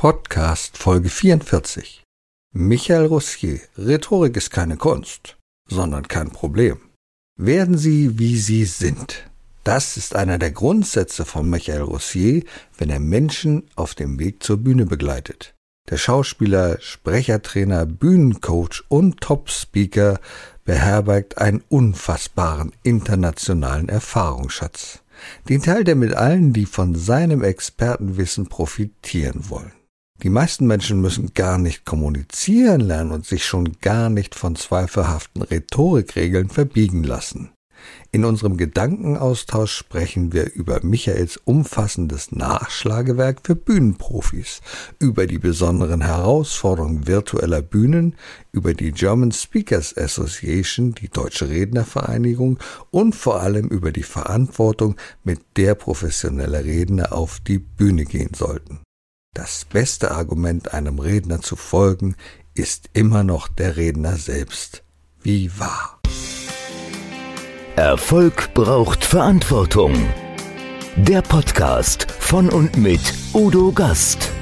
Podcast Folge 44. Michael Roussier, Rhetorik ist keine Kunst, sondern kein Problem. Werden Sie, wie Sie sind. Das ist einer der Grundsätze von Michael Roussier, wenn er Menschen auf dem Weg zur Bühne begleitet. Der Schauspieler, Sprechertrainer, Bühnencoach und Top-Speaker beherbergt einen unfassbaren internationalen Erfahrungsschatz. Den teilt er mit allen, die von seinem Expertenwissen profitieren wollen. Die meisten Menschen müssen gar nicht kommunizieren lernen und sich schon gar nicht von zweifelhaften Rhetorikregeln verbiegen lassen. In unserem Gedankenaustausch sprechen wir über Michaels umfassendes Nachschlagewerk für Bühnenprofis, über die besonderen Herausforderungen virtueller Bühnen, über die German Speakers Association, die Deutsche Rednervereinigung und vor allem über die Verantwortung, mit der professionelle Redner auf die Bühne gehen sollten. Das beste Argument, einem Redner zu folgen, ist immer noch der Redner selbst. Wie wahr. Erfolg braucht Verantwortung. Der Podcast von und mit Udo Gast.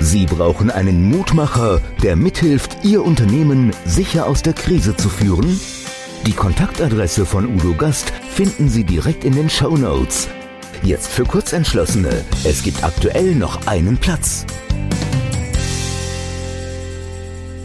Sie brauchen einen Mutmacher, der mithilft, Ihr Unternehmen sicher aus der Krise zu führen? Die Kontaktadresse von Udo Gast finden Sie direkt in den Show Notes. Jetzt für Kurzentschlossene. Es gibt aktuell noch einen Platz.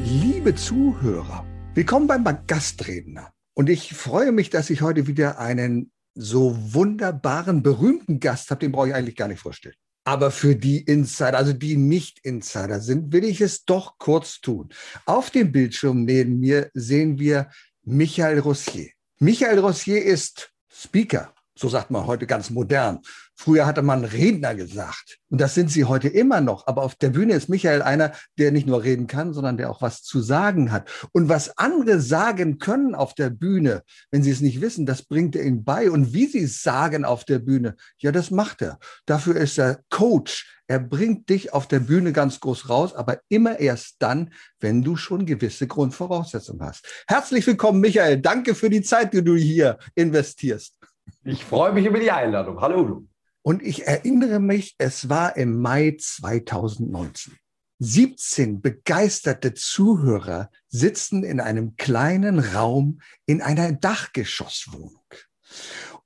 Liebe Zuhörer, willkommen beim Gastredner. Und ich freue mich, dass ich heute wieder einen so wunderbaren, berühmten Gast habe. Den brauche ich eigentlich gar nicht vorstellen. Aber für die Insider, also die nicht Insider sind, will ich es doch kurz tun. Auf dem Bildschirm neben mir sehen wir Michael Rossier. Michael Rossier ist Speaker, so sagt man heute ganz modern. Früher hatte man Redner gesagt. Und das sind sie heute immer noch. Aber auf der Bühne ist Michael einer, der nicht nur reden kann, sondern der auch was zu sagen hat. Und was andere sagen können auf der Bühne, wenn sie es nicht wissen, das bringt er ihnen bei. Und wie sie es sagen auf der Bühne, ja, das macht er. Dafür ist er Coach. Er bringt dich auf der Bühne ganz groß raus, aber immer erst dann, wenn du schon gewisse Grundvoraussetzungen hast. Herzlich willkommen, Michael. Danke für die Zeit, die du hier investierst. Ich freue mich über die Einladung. Hallo. Und ich erinnere mich, es war im Mai 2019. 17 begeisterte Zuhörer sitzen in einem kleinen Raum in einer Dachgeschosswohnung.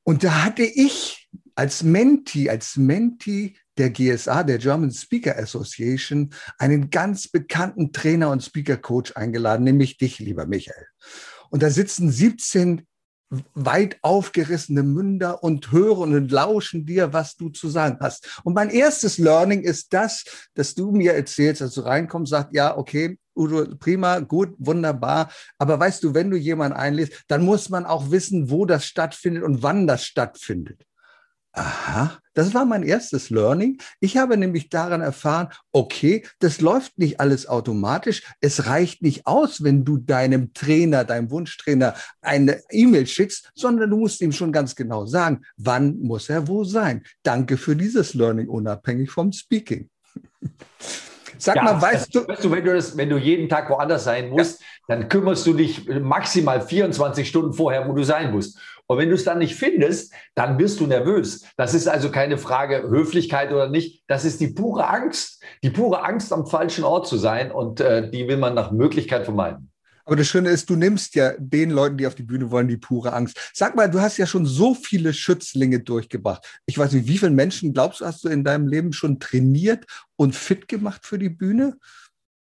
Und da hatte ich als Menti, als Menti der GSA, der German Speaker Association, einen ganz bekannten Trainer und Speaker Coach eingeladen, nämlich dich, lieber Michael. Und da sitzen 17 weit aufgerissene Münder und hören und lauschen dir, was du zu sagen hast. Und mein erstes Learning ist das, dass du mir erzählst, dass du reinkommst, sagst, ja, okay, Udo, prima, gut, wunderbar. Aber weißt du, wenn du jemanden einlädst, dann muss man auch wissen, wo das stattfindet und wann das stattfindet. Aha, das war mein erstes Learning. Ich habe nämlich daran erfahren, okay, das läuft nicht alles automatisch. Es reicht nicht aus, wenn du deinem Trainer, deinem Wunschtrainer eine E-Mail schickst, sondern du musst ihm schon ganz genau sagen, wann muss er wo sein. Danke für dieses Learning, unabhängig vom Speaking. Sag ja, mal, weißt du, weißt du, wenn du, das, wenn du jeden Tag woanders sein musst, ja. dann kümmerst du dich maximal 24 Stunden vorher, wo du sein musst. Und wenn du es dann nicht findest, dann wirst du nervös. Das ist also keine Frage Höflichkeit oder nicht. Das ist die pure Angst, die pure Angst, am falschen Ort zu sein. Und äh, die will man nach Möglichkeit vermeiden. Aber das Schöne ist, du nimmst ja den Leuten, die auf die Bühne wollen, die pure Angst. Sag mal, du hast ja schon so viele Schützlinge durchgebracht. Ich weiß nicht, wie viele Menschen glaubst du, hast du in deinem Leben schon trainiert und fit gemacht für die Bühne?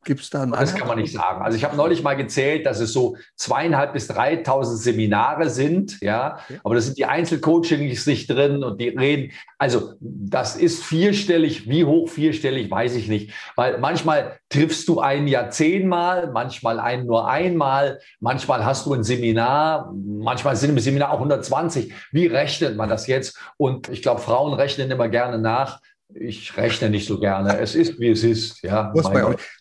Gibt es da einen Das kann man nicht sagen. Also ich habe neulich mal gezählt, dass es so zweieinhalb bis dreitausend Seminare sind, ja. Okay. Aber da sind die Einzelcoachings nicht drin und die reden. Also das ist vierstellig. Wie hoch vierstellig, weiß ich nicht. Weil manchmal triffst du einen ja zehnmal, manchmal einen nur einmal, manchmal hast du ein Seminar, manchmal sind im Seminar auch 120. Wie rechnet man das jetzt? Und ich glaube, Frauen rechnen immer gerne nach ich rechne nicht so gerne. Es ist, wie es ist. Ja,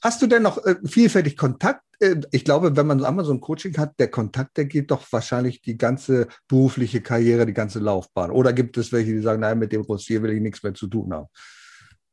Hast du denn noch äh, vielfältig Kontakt? Äh, ich glaube, wenn man Amazon Coaching hat, der Kontakt, der geht doch wahrscheinlich die ganze berufliche Karriere, die ganze Laufbahn. Oder gibt es welche, die sagen, nein, mit dem Rossier will ich nichts mehr zu tun haben?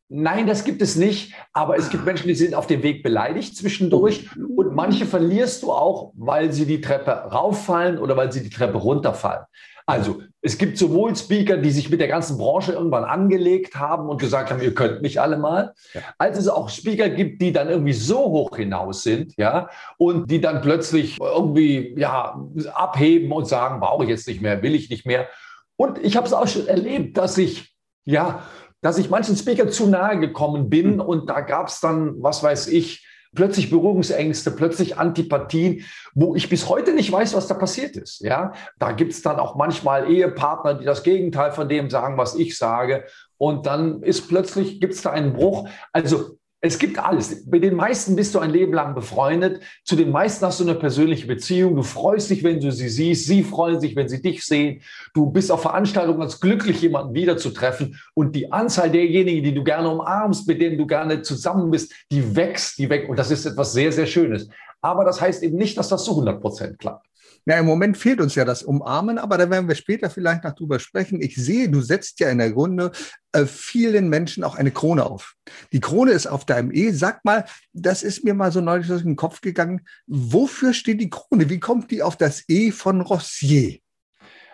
Nein, das gibt es nicht. Aber es gibt. Menschen, die sind auf dem Weg beleidigt zwischendurch. Oh. Und manche verlierst du auch, weil sie die Treppe rauffallen oder weil sie die Treppe runterfallen. Also es gibt sowohl Speaker, die sich mit der ganzen Branche irgendwann angelegt haben und gesagt haben, ihr könnt mich alle mal, ja. als es auch Speaker gibt, die dann irgendwie so hoch hinaus sind, ja, und die dann plötzlich irgendwie ja abheben und sagen, brauche ich jetzt nicht mehr, will ich nicht mehr. Und ich habe es auch schon erlebt, dass ich ja, dass ich manchen Speaker zu nahe gekommen bin hm. und da gab es dann, was weiß ich, plötzlich Berührungsängste, plötzlich Antipathien, wo ich bis heute nicht weiß, was da passiert ist. Ja, da gibt es dann auch manchmal Ehepartner, die das Gegenteil von dem sagen, was ich sage. Und dann ist plötzlich, gibt es da einen Bruch. Also es gibt alles. Mit den meisten bist du ein Leben lang befreundet. Zu den meisten hast du eine persönliche Beziehung. Du freust dich, wenn du sie siehst. Sie freuen sich, wenn sie dich sehen. Du bist auf Veranstaltungen ganz glücklich, jemanden wiederzutreffen. Und die Anzahl derjenigen, die du gerne umarmst, mit denen du gerne zusammen bist, die wächst, die weg. Und das ist etwas sehr, sehr Schönes. Aber das heißt eben nicht, dass das zu 100 Prozent klappt. Ja, im Moment fehlt uns ja das Umarmen, aber da werden wir später vielleicht noch drüber sprechen. Ich sehe, du setzt ja in der Grunde äh, vielen Menschen auch eine Krone auf. Die Krone ist auf deinem E. Sag mal, das ist mir mal so neulich durch den Kopf gegangen. Wofür steht die Krone? Wie kommt die auf das E von Rossier?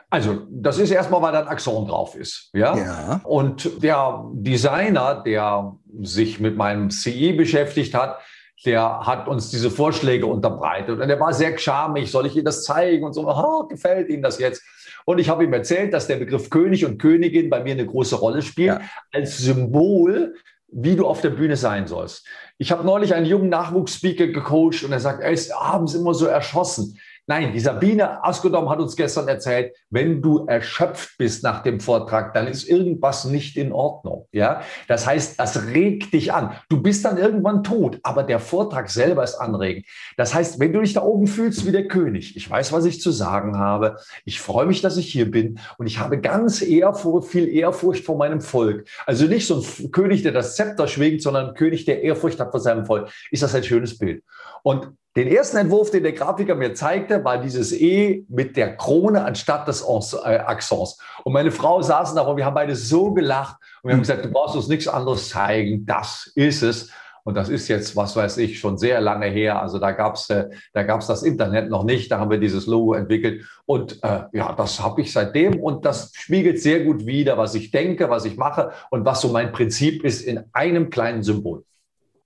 Also, das ist erstmal, weil da ein Axon drauf ist. Ja? ja. Und der Designer, der sich mit meinem CE beschäftigt hat, der hat uns diese Vorschläge unterbreitet. Und er war sehr charmig, soll ich Ihnen das zeigen? Und so, oh, gefällt Ihnen das jetzt? Und ich habe ihm erzählt, dass der Begriff König und Königin bei mir eine große Rolle spielt, ja. als Symbol, wie du auf der Bühne sein sollst. Ich habe neulich einen jungen Nachwuchsspeaker gecoacht und er sagt, er ist abends immer so erschossen. Nein, die Sabine Askodom hat uns gestern erzählt, wenn du erschöpft bist nach dem Vortrag, dann ist irgendwas nicht in Ordnung. Ja, das heißt, das regt dich an. Du bist dann irgendwann tot, aber der Vortrag selber ist anregend. Das heißt, wenn du dich da oben fühlst wie der König, ich weiß, was ich zu sagen habe, ich freue mich, dass ich hier bin und ich habe ganz Ehrfurcht, viel Ehrfurcht vor meinem Volk. Also nicht so ein König, der das Zepter schwingt, sondern ein König, der Ehrfurcht hat vor seinem Volk. Ist das ein schönes Bild? Und den ersten Entwurf, den der Grafiker mir zeigte, war dieses E mit der Krone anstatt des äh, Accents. Und meine Frau saß da und wir haben beide so gelacht und wir haben gesagt, du brauchst uns nichts anderes zeigen, das ist es. Und das ist jetzt, was weiß ich, schon sehr lange her. Also da gab's, äh, da gab's das Internet noch nicht. Da haben wir dieses Logo entwickelt. Und äh, ja, das habe ich seitdem. Und das spiegelt sehr gut wider, was ich denke, was ich mache und was so mein Prinzip ist in einem kleinen Symbol.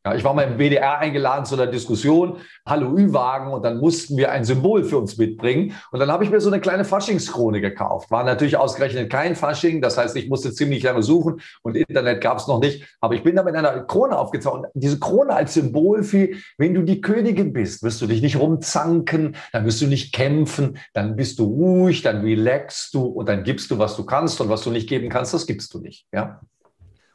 Ja, ich war mal im WDR eingeladen zu einer Diskussion, Hallo Ü-Wagen, und dann mussten wir ein Symbol für uns mitbringen. Und dann habe ich mir so eine kleine Faschingskrone gekauft. War natürlich ausgerechnet kein Fasching, das heißt, ich musste ziemlich lange suchen und Internet gab es noch nicht. Aber ich bin da mit einer Krone aufgezogen. Und diese Krone als Symbol für, wenn du die Königin bist, wirst du dich nicht rumzanken, dann wirst du nicht kämpfen, dann bist du ruhig, dann relaxst du und dann gibst du, was du kannst und was du nicht geben kannst, das gibst du nicht. Ja.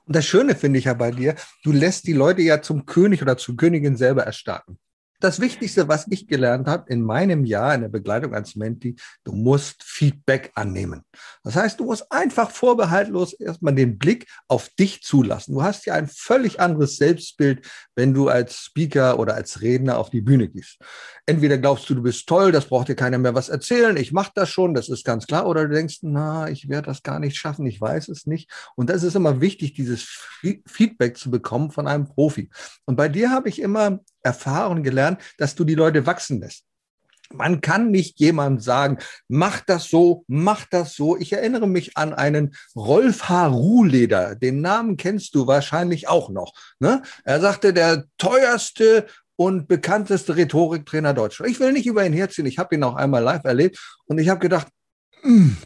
Und das Schöne finde ich ja bei dir, du lässt die Leute ja zum König oder zur Königin selber erstarken das Wichtigste, was ich gelernt habe in meinem Jahr in der Begleitung als Menti, du musst Feedback annehmen. Das heißt, du musst einfach vorbehaltlos erstmal den Blick auf dich zulassen. Du hast ja ein völlig anderes Selbstbild, wenn du als Speaker oder als Redner auf die Bühne gehst. Entweder glaubst du, du bist toll, das braucht dir keiner mehr was erzählen, ich mache das schon, das ist ganz klar, oder du denkst, na, ich werde das gar nicht schaffen, ich weiß es nicht. Und das ist immer wichtig, dieses Feedback zu bekommen von einem Profi. Und bei dir habe ich immer erfahren gelernt, dass du die Leute wachsen lässt. Man kann nicht jemandem sagen, mach das so, mach das so. Ich erinnere mich an einen Rolf H. Ruhleder. Den Namen kennst du wahrscheinlich auch noch. Ne? Er sagte, der teuerste und bekannteste Rhetoriktrainer Deutschlands. Ich will nicht über ihn herziehen. Ich habe ihn auch einmal live erlebt und ich habe gedacht, mh, hm,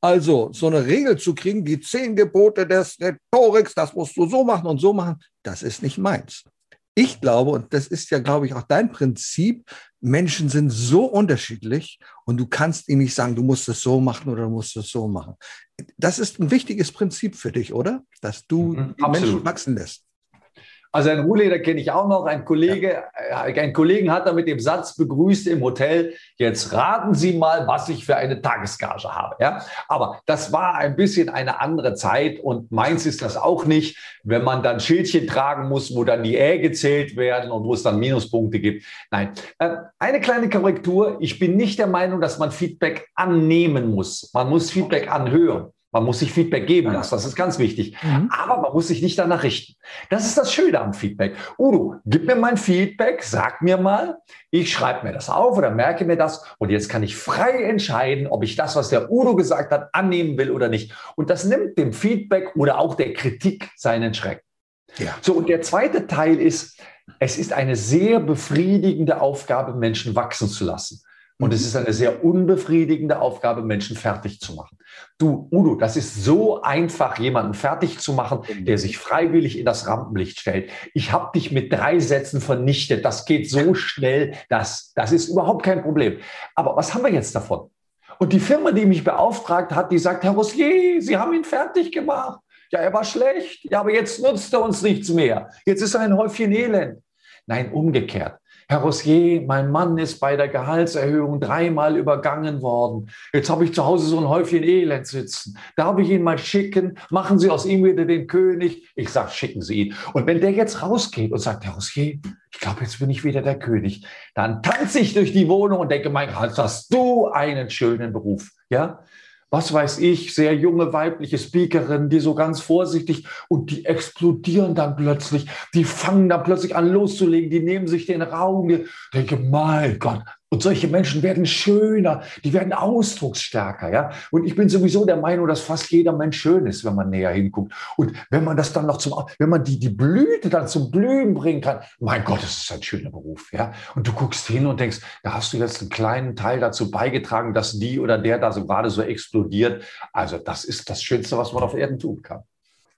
also so eine Regel zu kriegen, die zehn Gebote des Rhetoriks, das musst du so machen und so machen, das ist nicht meins ich glaube, und das ist ja, glaube ich, auch dein Prinzip, Menschen sind so unterschiedlich und du kannst ihnen nicht sagen, du musst es so machen oder du musst es so machen. Das ist ein wichtiges Prinzip für dich, oder? Dass du mhm, die Menschen wachsen lässt. Also ein Ruhleder kenne ich auch noch. Ein Kollege, ja. Äh, ein Kollegen hat er mit dem Satz begrüßt im Hotel. Jetzt raten Sie mal, was ich für eine Tagesgage habe. Ja, aber das war ein bisschen eine andere Zeit und meins ist das auch nicht, wenn man dann Schildchen tragen muss, wo dann die Ä gezählt werden und wo es dann Minuspunkte gibt. Nein, äh, eine kleine Korrektur. Ich bin nicht der Meinung, dass man Feedback annehmen muss. Man muss Feedback anhören. Man muss sich Feedback geben lassen, das ist ganz wichtig. Mhm. Aber man muss sich nicht danach richten. Das ist das Schöne am Feedback. Udo, gib mir mein Feedback, sag mir mal, ich schreibe mir das auf oder merke mir das und jetzt kann ich frei entscheiden, ob ich das, was der Udo gesagt hat, annehmen will oder nicht. Und das nimmt dem Feedback oder auch der Kritik seinen Schreck. Ja. So, und der zweite Teil ist, es ist eine sehr befriedigende Aufgabe, Menschen wachsen zu lassen. Und es ist eine sehr unbefriedigende Aufgabe, Menschen fertig zu machen. Du, Udo, das ist so einfach, jemanden fertig zu machen, der sich freiwillig in das Rampenlicht stellt. Ich habe dich mit drei Sätzen vernichtet. Das geht so schnell, das, das ist überhaupt kein Problem. Aber was haben wir jetzt davon? Und die Firma, die mich beauftragt hat, die sagt, Herr Rossier, Sie haben ihn fertig gemacht. Ja, er war schlecht. Ja, aber jetzt nutzt er uns nichts mehr. Jetzt ist er ein Häufchen Elend. Nein, umgekehrt. Herr Rossier, mein Mann ist bei der Gehaltserhöhung dreimal übergangen worden. Jetzt habe ich zu Hause so ein Häufchen Elend sitzen. Darf ich ihn mal schicken? Machen Sie aus ihm wieder den König? Ich sage, schicken Sie ihn. Und wenn der jetzt rausgeht und sagt, Herr Rossier, ich glaube, jetzt bin ich wieder der König, dann tanze ich durch die Wohnung und denke, mein Gott, hast du einen schönen Beruf. Ja? Was weiß ich, sehr junge weibliche Speakerinnen, die so ganz vorsichtig und die explodieren dann plötzlich, die fangen dann plötzlich an loszulegen, die nehmen sich den Raum. Ich denke, mein Gott, und solche Menschen werden schöner, die werden ausdrucksstärker, ja. Und ich bin sowieso der Meinung, dass fast jeder Mensch schön ist, wenn man näher hinguckt. Und wenn man das dann noch zum, wenn man die, die Blüte dann zum Blühen bringen kann, mein Gott, das ist ein schöner Beruf, ja. Und du guckst hin und denkst, da hast du jetzt einen kleinen Teil dazu beigetragen, dass die oder der da so gerade so explodiert. Also das ist das Schönste, was man auf Erden tun kann.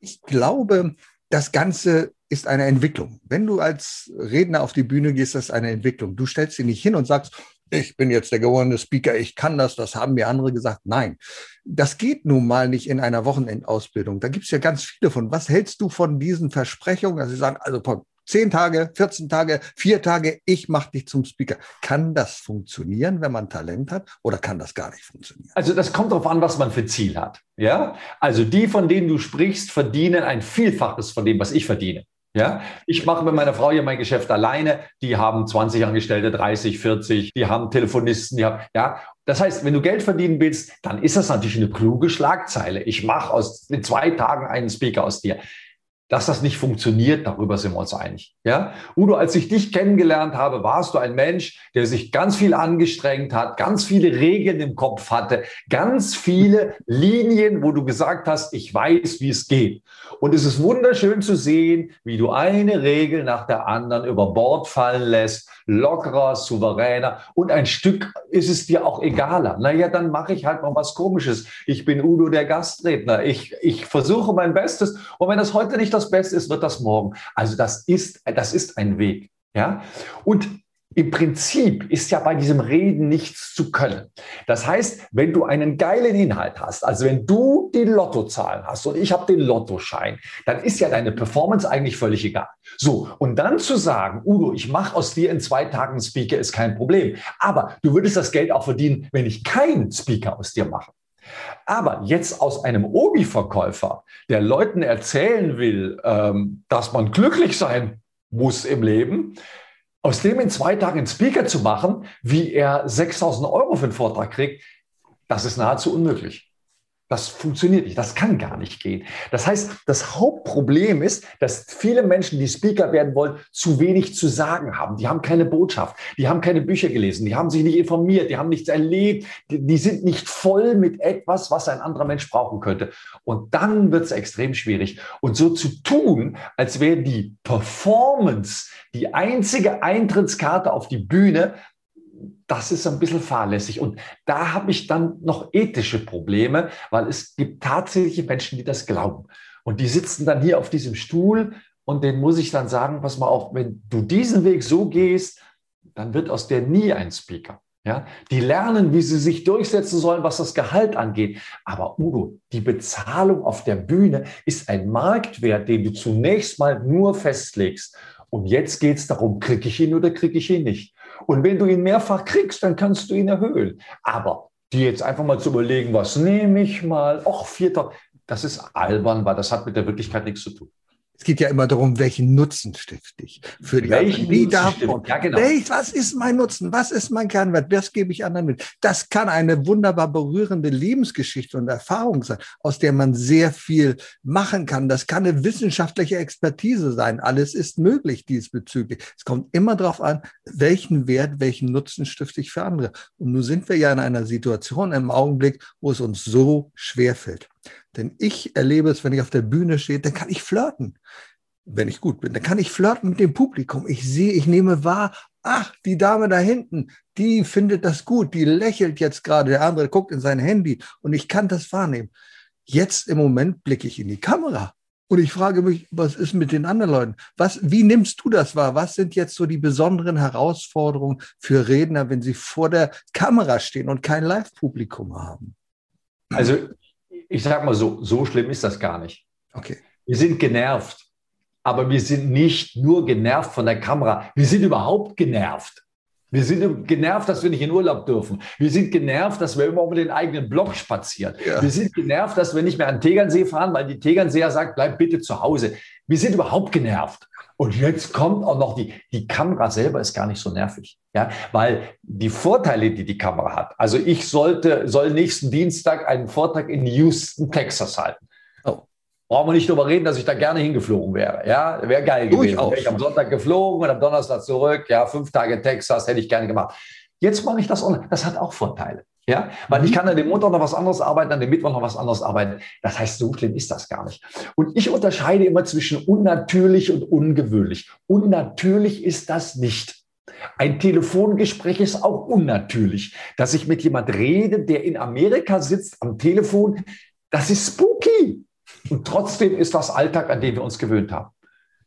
Ich glaube, das Ganze ist eine Entwicklung. Wenn du als Redner auf die Bühne gehst, das ist eine Entwicklung. Du stellst dich nicht hin und sagst, ich bin jetzt der gewordene Speaker, ich kann das, das haben mir andere gesagt. Nein, das geht nun mal nicht in einer Wochenendausbildung. Da gibt es ja ganz viele von. Was hältst du von diesen Versprechungen, dass sie sagen, also zehn Tage, 14 Tage, vier Tage, ich mache dich zum Speaker. Kann das funktionieren, wenn man Talent hat oder kann das gar nicht funktionieren? Also das kommt darauf an, was man für Ziel hat. Ja, also die, von denen du sprichst, verdienen ein Vielfaches von dem, was ich verdiene. Ja, ich mache mit meiner Frau hier mein Geschäft alleine. Die haben 20 Angestellte, 30, 40, die haben Telefonisten, die haben, ja. Das heißt, wenn du Geld verdienen willst, dann ist das natürlich eine kluge Schlagzeile. Ich mache aus in zwei Tagen einen Speaker aus dir dass das nicht funktioniert, darüber sind wir uns einig. Ja? Udo, als ich dich kennengelernt habe, warst du ein Mensch, der sich ganz viel angestrengt hat, ganz viele Regeln im Kopf hatte, ganz viele Linien, wo du gesagt hast, ich weiß, wie es geht. Und es ist wunderschön zu sehen, wie du eine Regel nach der anderen über Bord fallen lässt, lockerer, souveräner und ein Stück ist es dir auch egaler. Naja, dann mache ich halt mal was Komisches. Ich bin Udo der Gastredner. Ich, ich versuche mein Bestes und wenn das heute nicht das Beste ist, wird das morgen. Also das ist, das ist ein Weg. Ja? Und im Prinzip ist ja bei diesem Reden nichts zu können. Das heißt, wenn du einen geilen Inhalt hast, also wenn du die Lottozahlen hast und ich habe den Lottoschein, dann ist ja deine Performance eigentlich völlig egal. So, und dann zu sagen, Udo, ich mache aus dir in zwei Tagen einen Speaker, ist kein Problem. Aber du würdest das Geld auch verdienen, wenn ich keinen Speaker aus dir mache. Aber jetzt aus einem Obi-Verkäufer, der Leuten erzählen will, ähm, dass man glücklich sein muss im Leben, aus dem in zwei Tagen einen Speaker zu machen, wie er 6000 Euro für einen Vortrag kriegt, das ist nahezu unmöglich. Das funktioniert nicht, das kann gar nicht gehen. Das heißt, das Hauptproblem ist, dass viele Menschen, die Speaker werden wollen, zu wenig zu sagen haben. Die haben keine Botschaft, die haben keine Bücher gelesen, die haben sich nicht informiert, die haben nichts erlebt, die, die sind nicht voll mit etwas, was ein anderer Mensch brauchen könnte. Und dann wird es extrem schwierig. Und so zu tun, als wäre die Performance die einzige Eintrittskarte auf die Bühne, das ist ein bisschen fahrlässig. Und da habe ich dann noch ethische Probleme, weil es gibt tatsächliche Menschen, die das glauben. Und die sitzen dann hier auf diesem Stuhl und denen muss ich dann sagen, pass mal auf, wenn du diesen Weg so gehst, dann wird aus der nie ein Speaker. Ja, die lernen, wie sie sich durchsetzen sollen, was das Gehalt angeht. Aber Udo, die Bezahlung auf der Bühne ist ein Marktwert, den du zunächst mal nur festlegst. Und jetzt geht es darum, kriege ich ihn oder kriege ich ihn nicht. Und wenn du ihn mehrfach kriegst, dann kannst du ihn erhöhen. Aber die jetzt einfach mal zu überlegen, was nehme ich mal, ach, vierter, das ist albern, weil das hat mit der Wirklichkeit nichts zu tun. Es geht ja immer darum, welchen Nutzen stifte ich für die Welchen Wie Nutzen davon? stifte- Ja, genau. Welch, was ist mein Nutzen? Was ist mein Kernwert? Das gebe ich anderen mit. Das kann eine wunderbar berührende Lebensgeschichte und Erfahrung sein, aus der man sehr viel machen kann. Das kann eine wissenschaftliche Expertise sein. Alles ist möglich diesbezüglich. Es kommt immer darauf an, welchen Wert, welchen Nutzen stifte ich für andere. Und nun sind wir ja in einer Situation im Augenblick, wo es uns so schwer fällt. Denn ich erlebe es, wenn ich auf der Bühne stehe, dann kann ich flirten wenn ich gut bin, dann kann ich flirten mit dem Publikum. Ich sehe, ich nehme wahr, ach, die Dame da hinten, die findet das gut, die lächelt jetzt gerade, der andere guckt in sein Handy und ich kann das wahrnehmen. Jetzt im Moment blicke ich in die Kamera und ich frage mich, was ist mit den anderen Leuten? Was, wie nimmst du das wahr? Was sind jetzt so die besonderen Herausforderungen für Redner, wenn sie vor der Kamera stehen und kein Live-Publikum haben? Also ich sag mal so, so schlimm ist das gar nicht. Okay. Wir sind genervt, aber wir sind nicht nur genervt von der Kamera. Wir sind überhaupt genervt. Wir sind genervt, dass wir nicht in Urlaub dürfen. Wir sind genervt, dass wir immer über den eigenen Block spazieren. Ja. Wir sind genervt, dass wir nicht mehr an Tegernsee fahren, weil die Tegernseer sagt, bleib bitte zu Hause. Wir sind überhaupt genervt. Und jetzt kommt auch noch die, die Kamera selber ist gar nicht so nervig. Ja, weil die Vorteile, die die Kamera hat. Also ich sollte, soll nächsten Dienstag einen Vortrag in Houston, Texas halten. Oh. Brauchen wir nicht drüber reden, dass ich da gerne hingeflogen wäre. Ja, wäre geil gewesen. Durchaus. Wäre ich am Sonntag geflogen und am Donnerstag zurück. Ja, fünf Tage Texas hätte ich gerne gemacht. Jetzt mache ich das online. Das hat auch Vorteile. Ja, weil ich kann an dem Montag noch was anderes arbeiten, an dem Mittwoch noch was anderes arbeiten. Das heißt, so schlimm ist das gar nicht. Und ich unterscheide immer zwischen unnatürlich und ungewöhnlich. Unnatürlich ist das nicht. Ein Telefongespräch ist auch unnatürlich. Dass ich mit jemand rede, der in Amerika sitzt am Telefon, das ist spooky. Und trotzdem ist das Alltag, an den wir uns gewöhnt haben.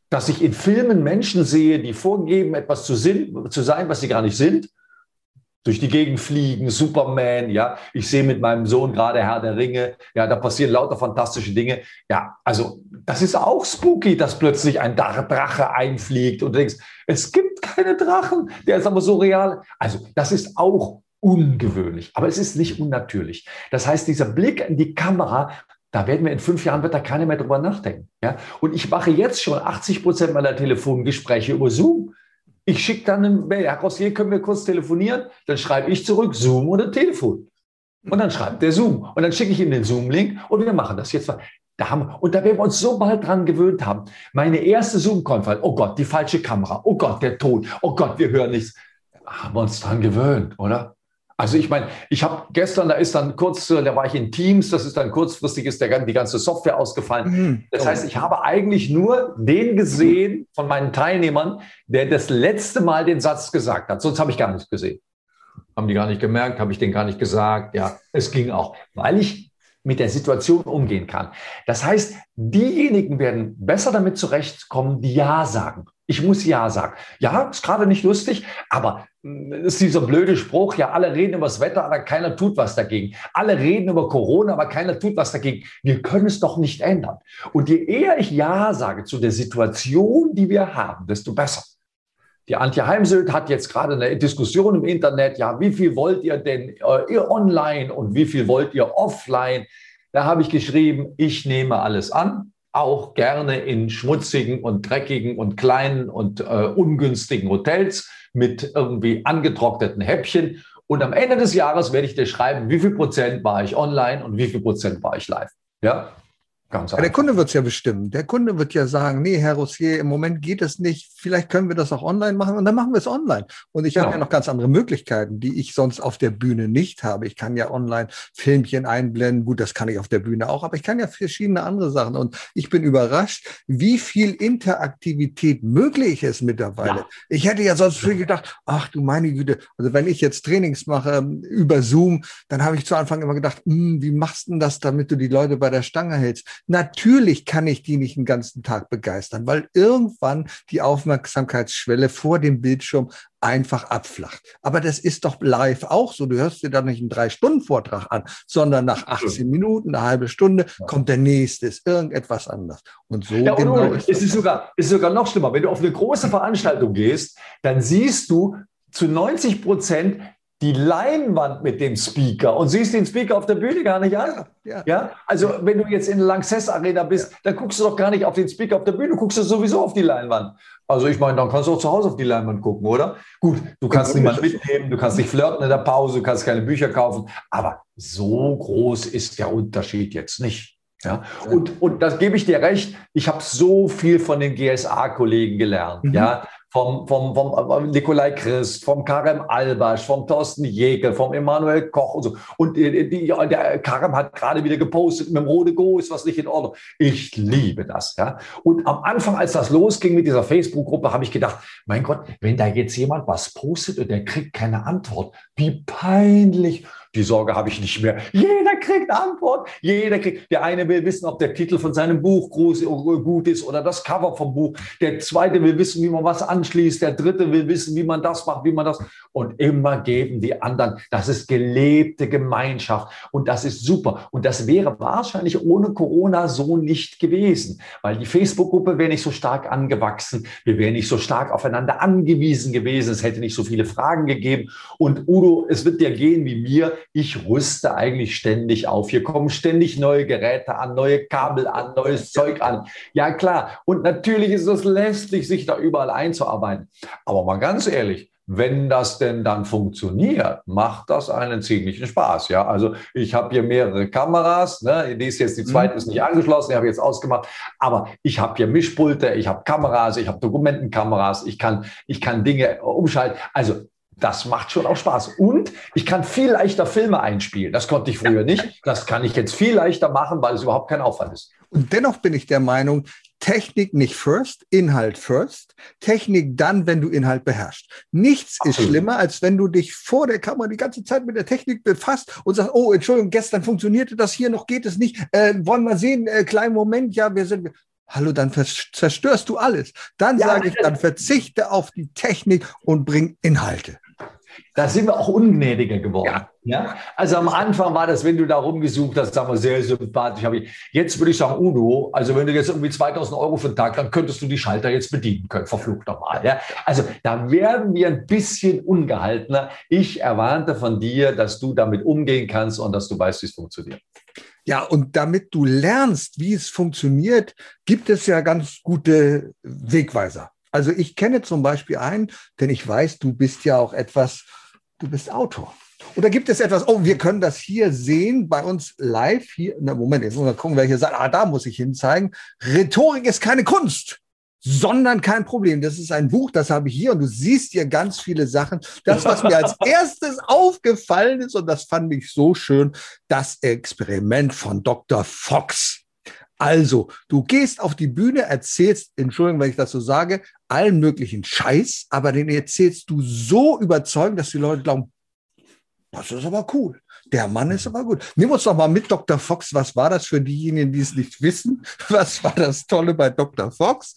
Dass ich in Filmen Menschen sehe, die vorgeben, etwas zu, zu sein, was sie gar nicht sind, durch die Gegend fliegen, Superman, ja. Ich sehe mit meinem Sohn gerade Herr der Ringe, ja, da passieren lauter fantastische Dinge. Ja, also das ist auch spooky, dass plötzlich ein Drache einfliegt und du denkst, es gibt keine Drachen, der ist aber so real. Also das ist auch ungewöhnlich, aber es ist nicht unnatürlich. Das heißt, dieser Blick in die Kamera, da werden wir in fünf Jahren wird da keiner mehr drüber nachdenken. Ja? Und ich mache jetzt schon 80 Prozent meiner Telefongespräche über Zoom. Ich schicke dann eine Mail, Herr Rossier, können wir kurz telefonieren? Dann schreibe ich zurück Zoom oder Telefon. Und dann schreibt der Zoom. Und dann schicke ich ihm den Zoom-Link und wir machen das jetzt. Da haben, und da werden wir uns so bald dran gewöhnt haben. Meine erste Zoom-Konferenz, oh Gott, die falsche Kamera, oh Gott, der Ton, oh Gott, wir hören nichts. Haben wir uns dran gewöhnt, oder? Also ich meine, ich habe gestern, da ist dann kurz, da war ich in Teams, das ist dann kurzfristig, ist der, die ganze Software ausgefallen. Mhm. Das heißt, ich habe eigentlich nur den gesehen von meinen Teilnehmern, der das letzte Mal den Satz gesagt hat. Sonst habe ich gar nichts gesehen. Haben die gar nicht gemerkt, habe ich den gar nicht gesagt. Ja, es ging auch, weil ich mit der Situation umgehen kann. Das heißt, diejenigen werden besser damit zurechtkommen, die Ja sagen. Ich muss Ja sagen. Ja, ist gerade nicht lustig, aber es ist dieser blöde Spruch, ja, alle reden über das Wetter, aber keiner tut was dagegen. Alle reden über Corona, aber keiner tut was dagegen. Wir können es doch nicht ändern. Und je eher ich Ja sage zu der Situation, die wir haben, desto besser. Die Antje Heimsöld hat jetzt gerade eine Diskussion im Internet, ja, wie viel wollt ihr denn äh, online und wie viel wollt ihr offline? Da habe ich geschrieben, ich nehme alles an, auch gerne in schmutzigen und dreckigen und kleinen und äh, ungünstigen Hotels mit irgendwie angetrockneten Häppchen. Und am Ende des Jahres werde ich dir schreiben, wie viel Prozent war ich online und wie viel Prozent war ich live. Ja, Ganz ja, der Kunde wird es ja bestimmen. Der Kunde wird ja sagen, nee, Herr Rossier, im Moment geht es nicht. Vielleicht können wir das auch online machen und dann machen wir es online. Und ich genau. habe ja noch ganz andere Möglichkeiten, die ich sonst auf der Bühne nicht habe. Ich kann ja online Filmchen einblenden. Gut, das kann ich auf der Bühne auch, aber ich kann ja verschiedene andere Sachen. Und ich bin überrascht, wie viel Interaktivität möglich ist mittlerweile. Ja. Ich hätte ja sonst früher gedacht, ach du meine Güte, also wenn ich jetzt Trainings mache ähm, über Zoom, dann habe ich zu Anfang immer gedacht, wie machst du das, damit du die Leute bei der Stange hältst? Natürlich kann ich die nicht den ganzen Tag begeistern, weil irgendwann die Aufmerksamkeitsschwelle vor dem Bildschirm einfach abflacht. Aber das ist doch live auch so. Du hörst dir da nicht einen Drei-Stunden-Vortrag an, sondern nach 18 Minuten, eine halbe Stunde kommt der nächste, ist irgendetwas anders. Und so ja, genau und, ist es sogar, ist sogar noch schlimmer. Wenn du auf eine große Veranstaltung gehst, dann siehst du zu 90 Prozent die Leinwand mit dem Speaker und siehst den Speaker auf der Bühne gar nicht an. Ja, ja. ja? Also wenn du jetzt in der Lanxess Arena bist, ja. dann guckst du doch gar nicht auf den Speaker auf der Bühne, guckst du sowieso auf die Leinwand. Also ich meine, dann kannst du auch zu Hause auf die Leinwand gucken, oder? Gut, du kannst niemanden mitnehmen, du kannst nicht flirten in der Pause, du kannst keine Bücher kaufen, aber so groß ist der Unterschied jetzt nicht. Ja, und, und das gebe ich dir recht. Ich habe so viel von den GSA-Kollegen gelernt. Mhm. Ja, vom, vom, vom Nikolai Christ, vom Karem Albasch, vom Thorsten Jäger, vom Emanuel Koch und so. Und die, die, der Karem hat gerade wieder gepostet, mit dem Rode Go ist was nicht in Ordnung. Ich liebe das. Ja. Und am Anfang, als das losging mit dieser Facebook-Gruppe, habe ich gedacht, mein Gott, wenn da jetzt jemand was postet und der kriegt keine Antwort, wie peinlich. Die Sorge habe ich nicht mehr. Jeder kriegt Antwort. Jeder kriegt. Der eine will wissen, ob der Titel von seinem Buch groß, gut ist oder das Cover vom Buch. Der zweite will wissen, wie man was anschließt. Der dritte will wissen, wie man das macht, wie man das. Und immer geben die anderen. Das ist gelebte Gemeinschaft. Und das ist super. Und das wäre wahrscheinlich ohne Corona so nicht gewesen, weil die Facebook-Gruppe wäre nicht so stark angewachsen. Wir wären nicht so stark aufeinander angewiesen gewesen. Es hätte nicht so viele Fragen gegeben. Und Udo, es wird dir gehen wie mir ich rüste eigentlich ständig auf. Hier kommen ständig neue Geräte an, neue Kabel an, neues Zeug an. Ja, klar. Und natürlich ist es lästig, sich da überall einzuarbeiten. Aber mal ganz ehrlich, wenn das denn dann funktioniert, macht das einen ziemlichen Spaß. Ja, also ich habe hier mehrere Kameras. Ne? Die ist jetzt die zweite mhm. ist nicht angeschlossen, die habe ich jetzt ausgemacht. Aber ich habe hier Mischpulte, ich habe Kameras, ich habe Dokumentenkameras, ich kann ich kann Dinge umschalten. Also das macht schon auch Spaß. Und ich kann viel leichter Filme einspielen. Das konnte ich früher nicht. Das kann ich jetzt viel leichter machen, weil es überhaupt kein Aufwand ist. Und dennoch bin ich der Meinung, Technik nicht first, Inhalt first. Technik dann, wenn du Inhalt beherrschst. Nichts Absolut. ist schlimmer, als wenn du dich vor der Kamera die ganze Zeit mit der Technik befasst und sagst, oh, Entschuldigung, gestern funktionierte das hier, noch geht es nicht. Äh, wollen wir sehen, äh, kleinen Moment, ja, wir sind. Hallo, dann zerstörst du alles. Dann ja, sage ich, dann verzichte auf die Technik und bring Inhalte. Da sind wir auch ungnädiger geworden. Ja. ja. Also am Anfang war das, wenn du da rumgesucht hast, sagen wir, sehr sympathisch. Jetzt würde ich sagen, Udo, also wenn du jetzt irgendwie 2000 Euro für den Tag, dann könntest du die Schalter jetzt bedienen können, verflucht nochmal. Ja. Also da werden wir ein bisschen ungehaltener. Ich erwarte von dir, dass du damit umgehen kannst und dass du weißt, wie es funktioniert. Ja, und damit du lernst, wie es funktioniert, gibt es ja ganz gute Wegweiser. Also ich kenne zum Beispiel einen, denn ich weiß, du bist ja auch etwas, du bist Autor. Oder gibt es etwas, oh, wir können das hier sehen bei uns live hier. Na, Moment, jetzt muss man gucken, hier sagt, ah, da muss ich hinzeigen. Rhetorik ist keine Kunst, sondern kein Problem. Das ist ein Buch, das habe ich hier und du siehst hier ganz viele Sachen. Das, was mir als erstes aufgefallen ist, und das fand ich so schön, das Experiment von Dr. Fox. Also, du gehst auf die Bühne, erzählst, Entschuldigung, wenn ich das so sage, allen möglichen Scheiß, aber den erzählst du so überzeugend, dass die Leute glauben, das ist aber cool. Der Mann ist aber gut. Nimm uns doch mal mit, Dr. Fox. Was war das für diejenigen, die es nicht wissen? Was war das Tolle bei Dr. Fox?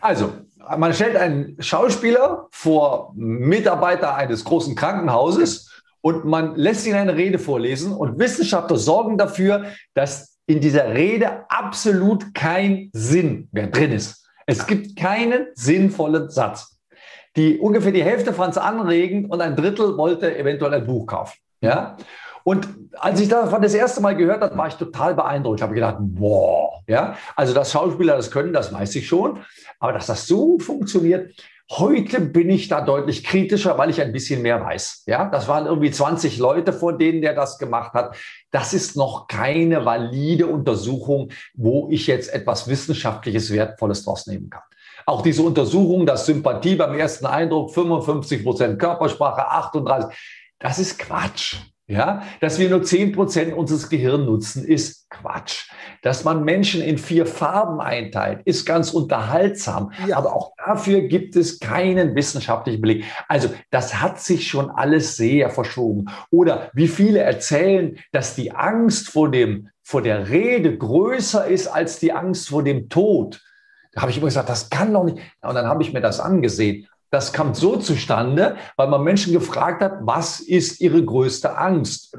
Also, man stellt einen Schauspieler vor Mitarbeiter eines großen Krankenhauses und man lässt ihn eine Rede vorlesen und Wissenschaftler sorgen dafür, dass in dieser Rede absolut kein Sinn mehr drin ist. Es gibt keinen sinnvollen Satz. Die, ungefähr die Hälfte fand es anregend und ein Drittel wollte eventuell ein Buch kaufen. Ja? Und als ich davon das erste Mal gehört habe, war ich total beeindruckt. Ich habe gedacht, boah, ja, also dass Schauspieler das können, das weiß ich schon. Aber dass das so funktioniert, Heute bin ich da deutlich kritischer, weil ich ein bisschen mehr weiß. Ja, das waren irgendwie 20 Leute, vor denen der das gemacht hat. Das ist noch keine valide Untersuchung, wo ich jetzt etwas wissenschaftliches Wertvolles draus nehmen kann. Auch diese Untersuchung, dass Sympathie beim ersten Eindruck 55 Prozent Körpersprache, 38, das ist Quatsch. Ja, dass wir nur zehn Prozent unseres Gehirns nutzen, ist Quatsch. Dass man Menschen in vier Farben einteilt, ist ganz unterhaltsam. Ja. Aber auch dafür gibt es keinen wissenschaftlichen Beleg. Also das hat sich schon alles sehr verschoben. Oder wie viele erzählen, dass die Angst vor dem, vor der Rede größer ist als die Angst vor dem Tod. Da habe ich immer gesagt, das kann doch nicht. Und dann habe ich mir das angesehen. Das kam so zustande, weil man Menschen gefragt hat, was ist ihre größte Angst?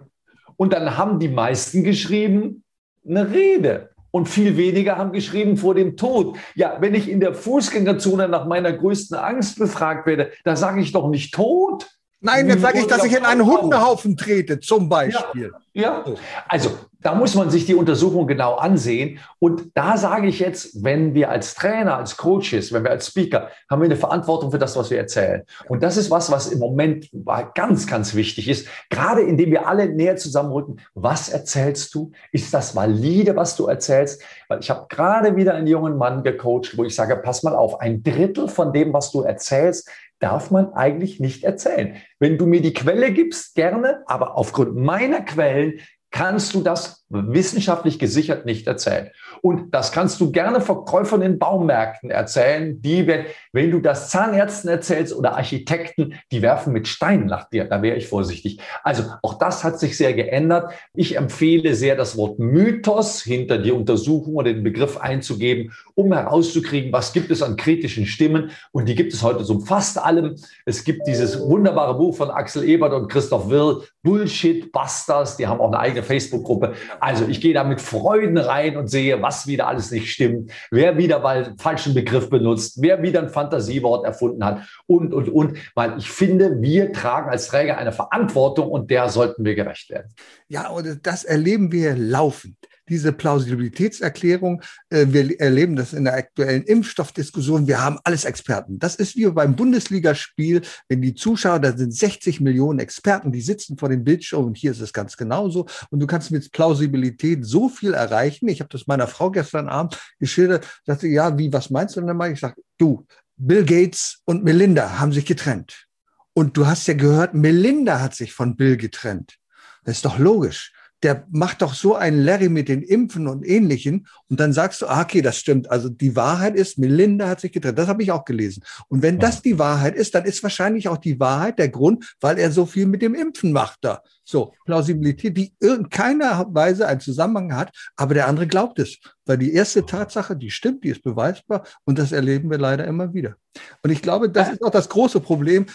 Und dann haben die meisten geschrieben, eine Rede. Und viel weniger haben geschrieben vor dem Tod. Ja, wenn ich in der Fußgängerzone nach meiner größten Angst befragt werde, da sage ich doch nicht Tod. Nein, jetzt sage ich, dass ich in einen Hundehaufen trete, zum Beispiel. Ja, ja. also da muss man sich die Untersuchung genau ansehen. Und da sage ich jetzt, wenn wir als Trainer, als Coaches, wenn wir als Speaker, haben wir eine Verantwortung für das, was wir erzählen. Und das ist was, was im Moment ganz, ganz wichtig ist. Gerade indem wir alle näher zusammenrücken. Was erzählst du? Ist das valide, was du erzählst? Weil ich habe gerade wieder einen jungen Mann gecoacht, wo ich sage, pass mal auf, ein Drittel von dem, was du erzählst, darf man eigentlich nicht erzählen. Wenn du mir die Quelle gibst, gerne, aber aufgrund meiner Quellen kannst du das wissenschaftlich gesichert nicht erzählen. Und das kannst du gerne Verkäufern in Baumärkten erzählen, die, wenn, wenn du das Zahnärzten erzählst oder Architekten, die werfen mit Steinen nach dir. Da wäre ich vorsichtig. Also auch das hat sich sehr geändert. Ich empfehle sehr, das Wort Mythos hinter die Untersuchung oder den Begriff einzugeben, um herauszukriegen, was gibt es an kritischen Stimmen. Und die gibt es heute so fast allem. Es gibt dieses wunderbare Buch von Axel Ebert und Christoph Wirl, Bullshit Busters. Die haben auch eine eigene Facebook-Gruppe. Also ich gehe da mit Freuden rein und sehe, was wieder alles nicht stimmt, wer wieder mal einen falschen Begriff benutzt, wer wieder ein Fantasiewort erfunden hat und, und, und. Weil ich finde, wir tragen als Träger eine Verantwortung und der sollten wir gerecht werden. Ja, und das erleben wir laufend diese Plausibilitätserklärung. Äh, wir erleben das in der aktuellen Impfstoffdiskussion. Wir haben alles Experten. Das ist wie beim Bundesligaspiel, wenn die Zuschauer, da sind 60 Millionen Experten, die sitzen vor dem Bildschirm und hier ist es ganz genauso. Und du kannst mit Plausibilität so viel erreichen. Ich habe das meiner Frau gestern Abend geschildert, sagte, ja, wie, was meinst du denn mal? Ich sage, du, Bill Gates und Melinda haben sich getrennt. Und du hast ja gehört, Melinda hat sich von Bill getrennt. Das ist doch logisch der macht doch so einen Larry mit den Impfen und Ähnlichen. Und dann sagst du, ah, okay, das stimmt. Also die Wahrheit ist, Melinda hat sich getrennt. Das habe ich auch gelesen. Und wenn das die Wahrheit ist, dann ist wahrscheinlich auch die Wahrheit der Grund, weil er so viel mit dem Impfen macht da. So, Plausibilität, die in keiner Weise einen Zusammenhang hat, aber der andere glaubt es. Weil die erste Tatsache, die stimmt, die ist beweisbar und das erleben wir leider immer wieder. Und ich glaube, das ist auch das große Problem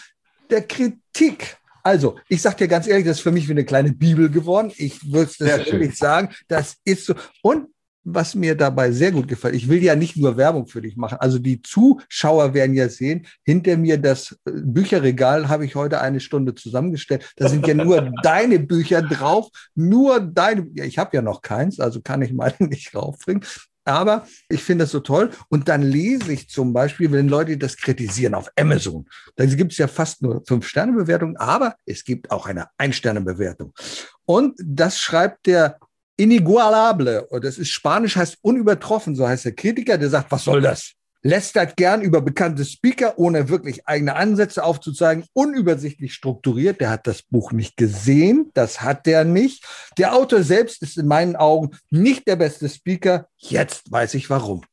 der Kritik also, ich sage dir ganz ehrlich, das ist für mich wie eine kleine Bibel geworden. Ich würde es wirklich sagen, das ist so. Und was mir dabei sehr gut gefällt, ich will ja nicht nur Werbung für dich machen. Also die Zuschauer werden ja sehen, hinter mir das äh, Bücherregal habe ich heute eine Stunde zusammengestellt. Da sind ja nur deine Bücher drauf, nur deine. Ja, ich habe ja noch keins, also kann ich meine nicht raufbringen. Aber ich finde das so toll. Und dann lese ich zum Beispiel, wenn Leute das kritisieren auf Amazon, da gibt es ja fast nur Fünf-Sterne-Bewertungen, aber es gibt auch eine Ein-Sterne-Bewertung. Und das schreibt der Inigualable, das ist Spanisch, heißt unübertroffen, so heißt der Kritiker, der sagt, was soll das? Lästert gern über bekannte Speaker, ohne wirklich eigene Ansätze aufzuzeigen, unübersichtlich strukturiert. Der hat das Buch nicht gesehen, das hat der nicht. Der Autor selbst ist in meinen Augen nicht der beste Speaker. Jetzt weiß ich warum.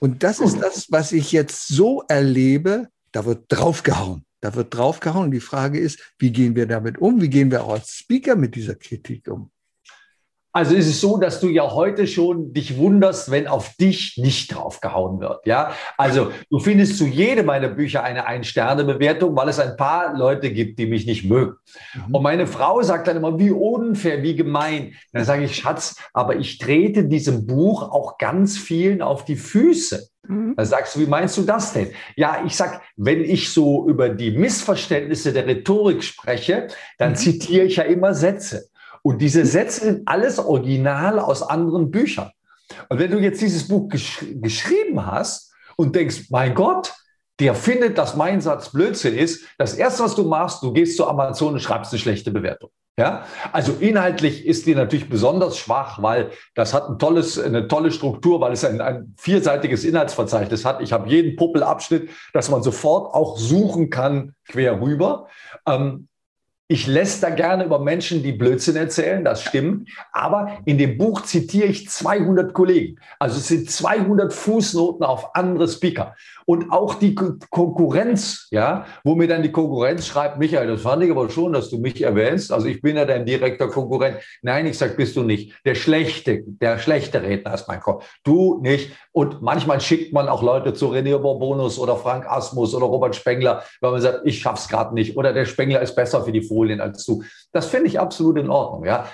Und das ist das, was ich jetzt so erlebe. Da wird draufgehauen. Da wird draufgehauen. Und die Frage ist, wie gehen wir damit um? Wie gehen wir auch als Speaker mit dieser Kritik um? Also ist es so, dass du ja heute schon dich wunderst, wenn auf dich nicht draufgehauen wird. Ja, also du findest zu jedem meiner Bücher eine Ein-Sterne-Bewertung, weil es ein paar Leute gibt, die mich nicht mögen. Mhm. Und meine Frau sagt dann immer, wie unfair, wie gemein. Dann sage ich, Schatz, aber ich trete diesem Buch auch ganz vielen auf die Füße. Mhm. Da sagst du, wie meinst du das denn? Ja, ich sag, wenn ich so über die Missverständnisse der Rhetorik spreche, dann mhm. zitiere ich ja immer Sätze. Und diese Sätze sind alles original aus anderen Büchern. Und wenn du jetzt dieses Buch gesch geschrieben hast und denkst, mein Gott, der findet, dass mein Satz Blödsinn ist, das Erste, was du machst, du gehst zu Amazon und schreibst eine schlechte Bewertung. Ja, also inhaltlich ist die natürlich besonders schwach, weil das hat ein tolles, eine tolle Struktur, weil es ein, ein vierseitiges Inhaltsverzeichnis hat. Ich habe jeden Puppelabschnitt, dass man sofort auch suchen kann quer rüber. Ähm, ich lässt da gerne über Menschen, die Blödsinn erzählen, das stimmt. Aber in dem Buch zitiere ich 200 Kollegen. Also es sind 200 Fußnoten auf andere Speaker. Und auch die Konkurrenz, ja, wo mir dann die Konkurrenz schreibt, Michael, das fand ich aber schon, dass du mich erwähnst. Also ich bin ja dein direkter Konkurrent. Nein, ich sag, bist du nicht. Der schlechte, der schlechte Redner ist mein Kopf. Du nicht. Und manchmal schickt man auch Leute zu René Bonus oder Frank Asmus oder Robert Spengler, weil man sagt, ich schaff's gerade nicht. Oder der Spengler ist besser für die Folien als du. Das finde ich absolut in Ordnung, ja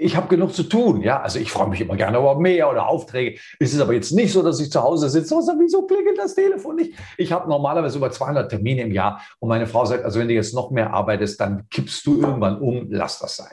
ich habe genug zu tun. Ja, also ich freue mich immer gerne über mehr oder Aufträge. Es ist aber jetzt nicht so, dass ich zu Hause sitze und sage, wieso klingelt das Telefon nicht? Ich habe normalerweise über 200 Termine im Jahr und meine Frau sagt, also wenn du jetzt noch mehr arbeitest, dann kippst du irgendwann um, lass das sein.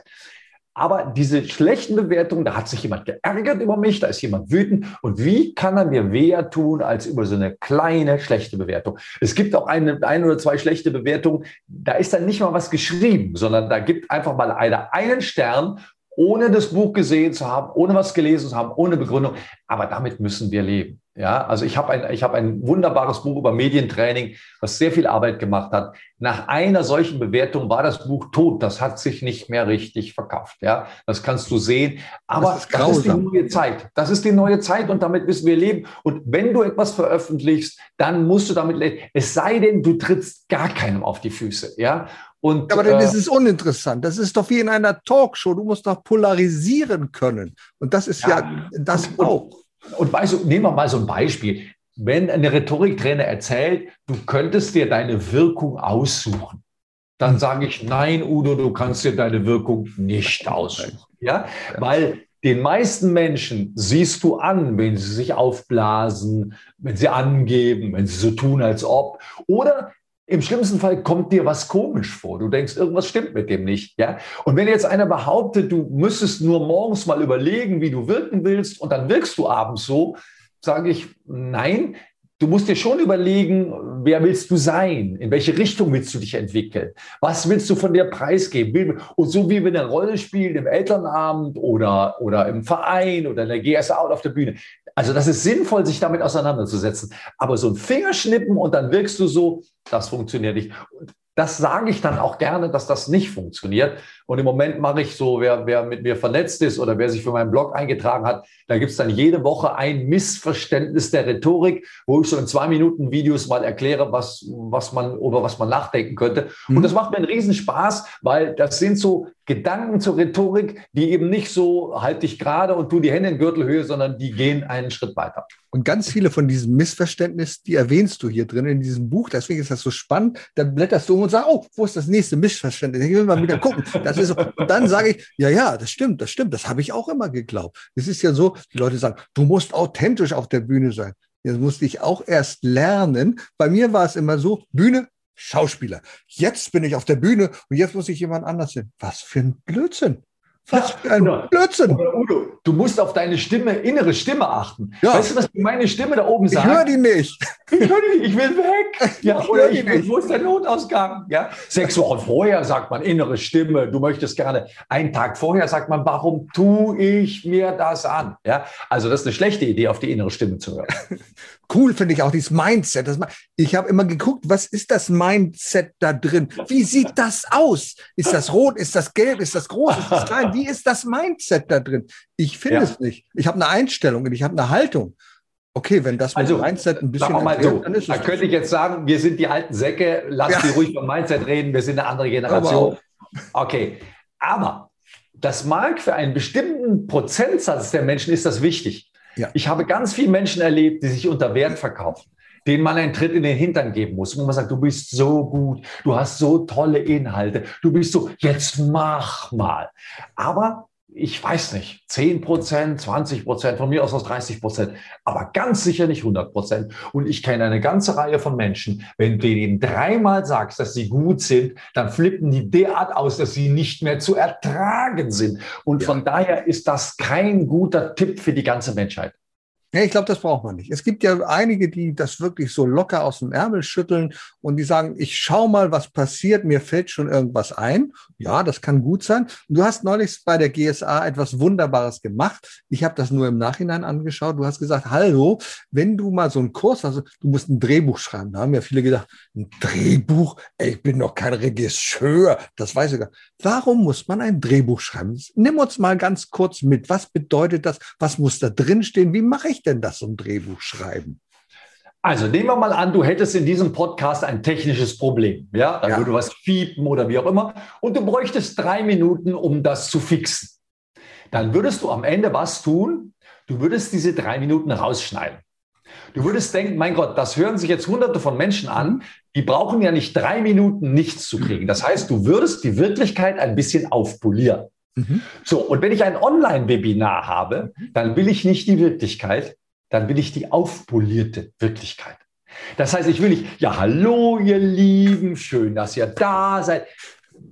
Aber diese schlechten Bewertungen, da hat sich jemand geärgert über mich, da ist jemand wütend. Und wie kann er mir weher tun als über so eine kleine schlechte Bewertung? Es gibt auch eine, ein oder zwei schlechte Bewertungen, da ist dann nicht mal was geschrieben, sondern da gibt einfach mal einer einen Stern ohne das Buch gesehen zu haben, ohne was gelesen zu haben, ohne Begründung. Aber damit müssen wir leben. Ja, also ich habe ein, ich habe ein wunderbares Buch über Medientraining, was sehr viel Arbeit gemacht hat. Nach einer solchen Bewertung war das Buch tot. Das hat sich nicht mehr richtig verkauft. Ja, das kannst du sehen. Aber das ist, das ist die neue Zeit. Das ist die neue Zeit und damit müssen wir leben. Und wenn du etwas veröffentlichst, dann musst du damit leben. Es sei denn, du trittst gar keinem auf die Füße. Ja, und, aber dann äh, ist es uninteressant. Das ist doch wie in einer Talkshow. Du musst doch polarisieren können. Und das ist ja, ja das und, auch. Und, weißt du, nehmen wir mal so ein Beispiel. Wenn ein Rhetoriktrainer erzählt, du könntest dir deine Wirkung aussuchen, dann sage ich, nein, Udo, du kannst dir deine Wirkung nicht aussuchen. Ja, weil den meisten Menschen siehst du an, wenn sie sich aufblasen, wenn sie angeben, wenn sie so tun, als ob. Oder im schlimmsten Fall kommt dir was komisch vor. Du denkst, irgendwas stimmt mit dem nicht. Ja? Und wenn jetzt einer behauptet, du müsstest nur morgens mal überlegen, wie du wirken willst und dann wirkst du abends so, sage ich, nein, du musst dir schon überlegen, wer willst du sein? In welche Richtung willst du dich entwickeln? Was willst du von dir preisgeben? Und so wie wir eine Rolle spielen im Elternabend oder, oder im Verein oder in der GSA oder auf der Bühne. Also das ist sinnvoll, sich damit auseinanderzusetzen. Aber so ein Fingerschnippen und dann wirkst du so, das funktioniert nicht. Und das sage ich dann auch gerne, dass das nicht funktioniert. Und im Moment mache ich so, wer, wer mit mir vernetzt ist oder wer sich für meinen Blog eingetragen hat, da gibt es dann jede Woche ein Missverständnis der Rhetorik, wo ich so in zwei Minuten Videos mal erkläre, was, was man, über was man nachdenken könnte. Mhm. Und das macht mir einen Riesenspaß, weil das sind so Gedanken zur Rhetorik, die eben nicht so halt dich gerade und tu die Hände in Gürtelhöhe, sondern die gehen einen Schritt weiter. Und ganz viele von diesen Missverständnissen, die erwähnst du hier drin in diesem Buch. Deswegen ist das so spannend. Dann blätterst du um und sagst, oh, wo ist das nächste Missverständnis? Ich will mal wieder gucken. Das ist so. Und dann sage ich, ja, ja, das stimmt, das stimmt. Das habe ich auch immer geglaubt. Es ist ja so, die Leute sagen, du musst authentisch auf der Bühne sein. Jetzt musste ich auch erst lernen. Bei mir war es immer so, Bühne, Schauspieler. Jetzt bin ich auf der Bühne und jetzt muss ich jemand anders sehen. Was für ein Blödsinn. Was für ein oder, Blödsinn. Oder Udo, du musst auf deine Stimme, innere Stimme achten. Ja. Weißt du, was meine Stimme da oben sagt? Ich höre die nicht. Ich höre die nicht, ich will weg. Ja, ich oder ich will, wo ist der Notausgang? Ja? Sechs Wochen vorher sagt man innere Stimme, du möchtest gerne. Einen Tag vorher sagt man, warum tue ich mir das an? Ja? Also das ist eine schlechte Idee, auf die innere Stimme zu hören. Cool finde ich auch dieses Mindset. Das, ich habe immer geguckt, was ist das Mindset da drin? Wie sieht das aus? Ist das rot? Ist das gelb? Ist das groß? Ist das klein? Wie ist das Mindset da drin? Ich finde ja. es nicht. Ich habe eine Einstellung und ich habe eine Haltung. Okay, wenn das mit also, Mindset ein bisschen mal erklärt, so, dann ist es. Da könnte ich jetzt sagen, wir sind die alten Säcke, lass ja. die ruhig vom Mindset reden, wir sind eine andere Generation. Okay, aber das mag für einen bestimmten Prozentsatz der Menschen ist das wichtig. Ja. Ich habe ganz viele Menschen erlebt, die sich unter Wert verkaufen, denen man einen Tritt in den Hintern geben muss, wo man sagt, du bist so gut, du hast so tolle Inhalte, du bist so, jetzt mach mal. Aber ich weiß nicht, 10 Prozent, 20 Prozent, von mir aus aus 30 Prozent, aber ganz sicher nicht 100 Prozent. Und ich kenne eine ganze Reihe von Menschen, wenn du denen dreimal sagst, dass sie gut sind, dann flippen die derart aus, dass sie nicht mehr zu ertragen sind. Und ja. von daher ist das kein guter Tipp für die ganze Menschheit. Ja, ich glaube, das braucht man nicht. Es gibt ja einige, die das wirklich so locker aus dem Ärmel schütteln und die sagen, ich schau mal, was passiert, mir fällt schon irgendwas ein. Ja, das kann gut sein. Und du hast neulich bei der GSA etwas Wunderbares gemacht. Ich habe das nur im Nachhinein angeschaut. Du hast gesagt, hallo, wenn du mal so einen Kurs hast, du musst ein Drehbuch schreiben. Da haben ja viele gedacht, ein Drehbuch? Ey, ich bin doch kein Regisseur. Das weiß ich gar nicht. Warum muss man ein Drehbuch schreiben? Nimm uns mal ganz kurz mit. Was bedeutet das? Was muss da drin stehen? Wie mache ich denn das, so ein Drehbuch schreiben? Also nehmen wir mal an, du hättest in diesem Podcast ein technisches Problem. Ja, da ja. würde was fiepen oder wie auch immer. Und du bräuchtest drei Minuten, um das zu fixen. Dann würdest du am Ende was tun? Du würdest diese drei Minuten rausschneiden. Du würdest denken, mein Gott, das hören sich jetzt hunderte von Menschen an, die brauchen ja nicht drei Minuten nichts zu kriegen. Das heißt, du würdest die Wirklichkeit ein bisschen aufpolieren. Mhm. So, und wenn ich ein Online-Webinar habe, dann will ich nicht die Wirklichkeit, dann will ich die aufpolierte Wirklichkeit. Das heißt, ich will nicht, ja, hallo, ihr Lieben, schön, dass ihr da seid.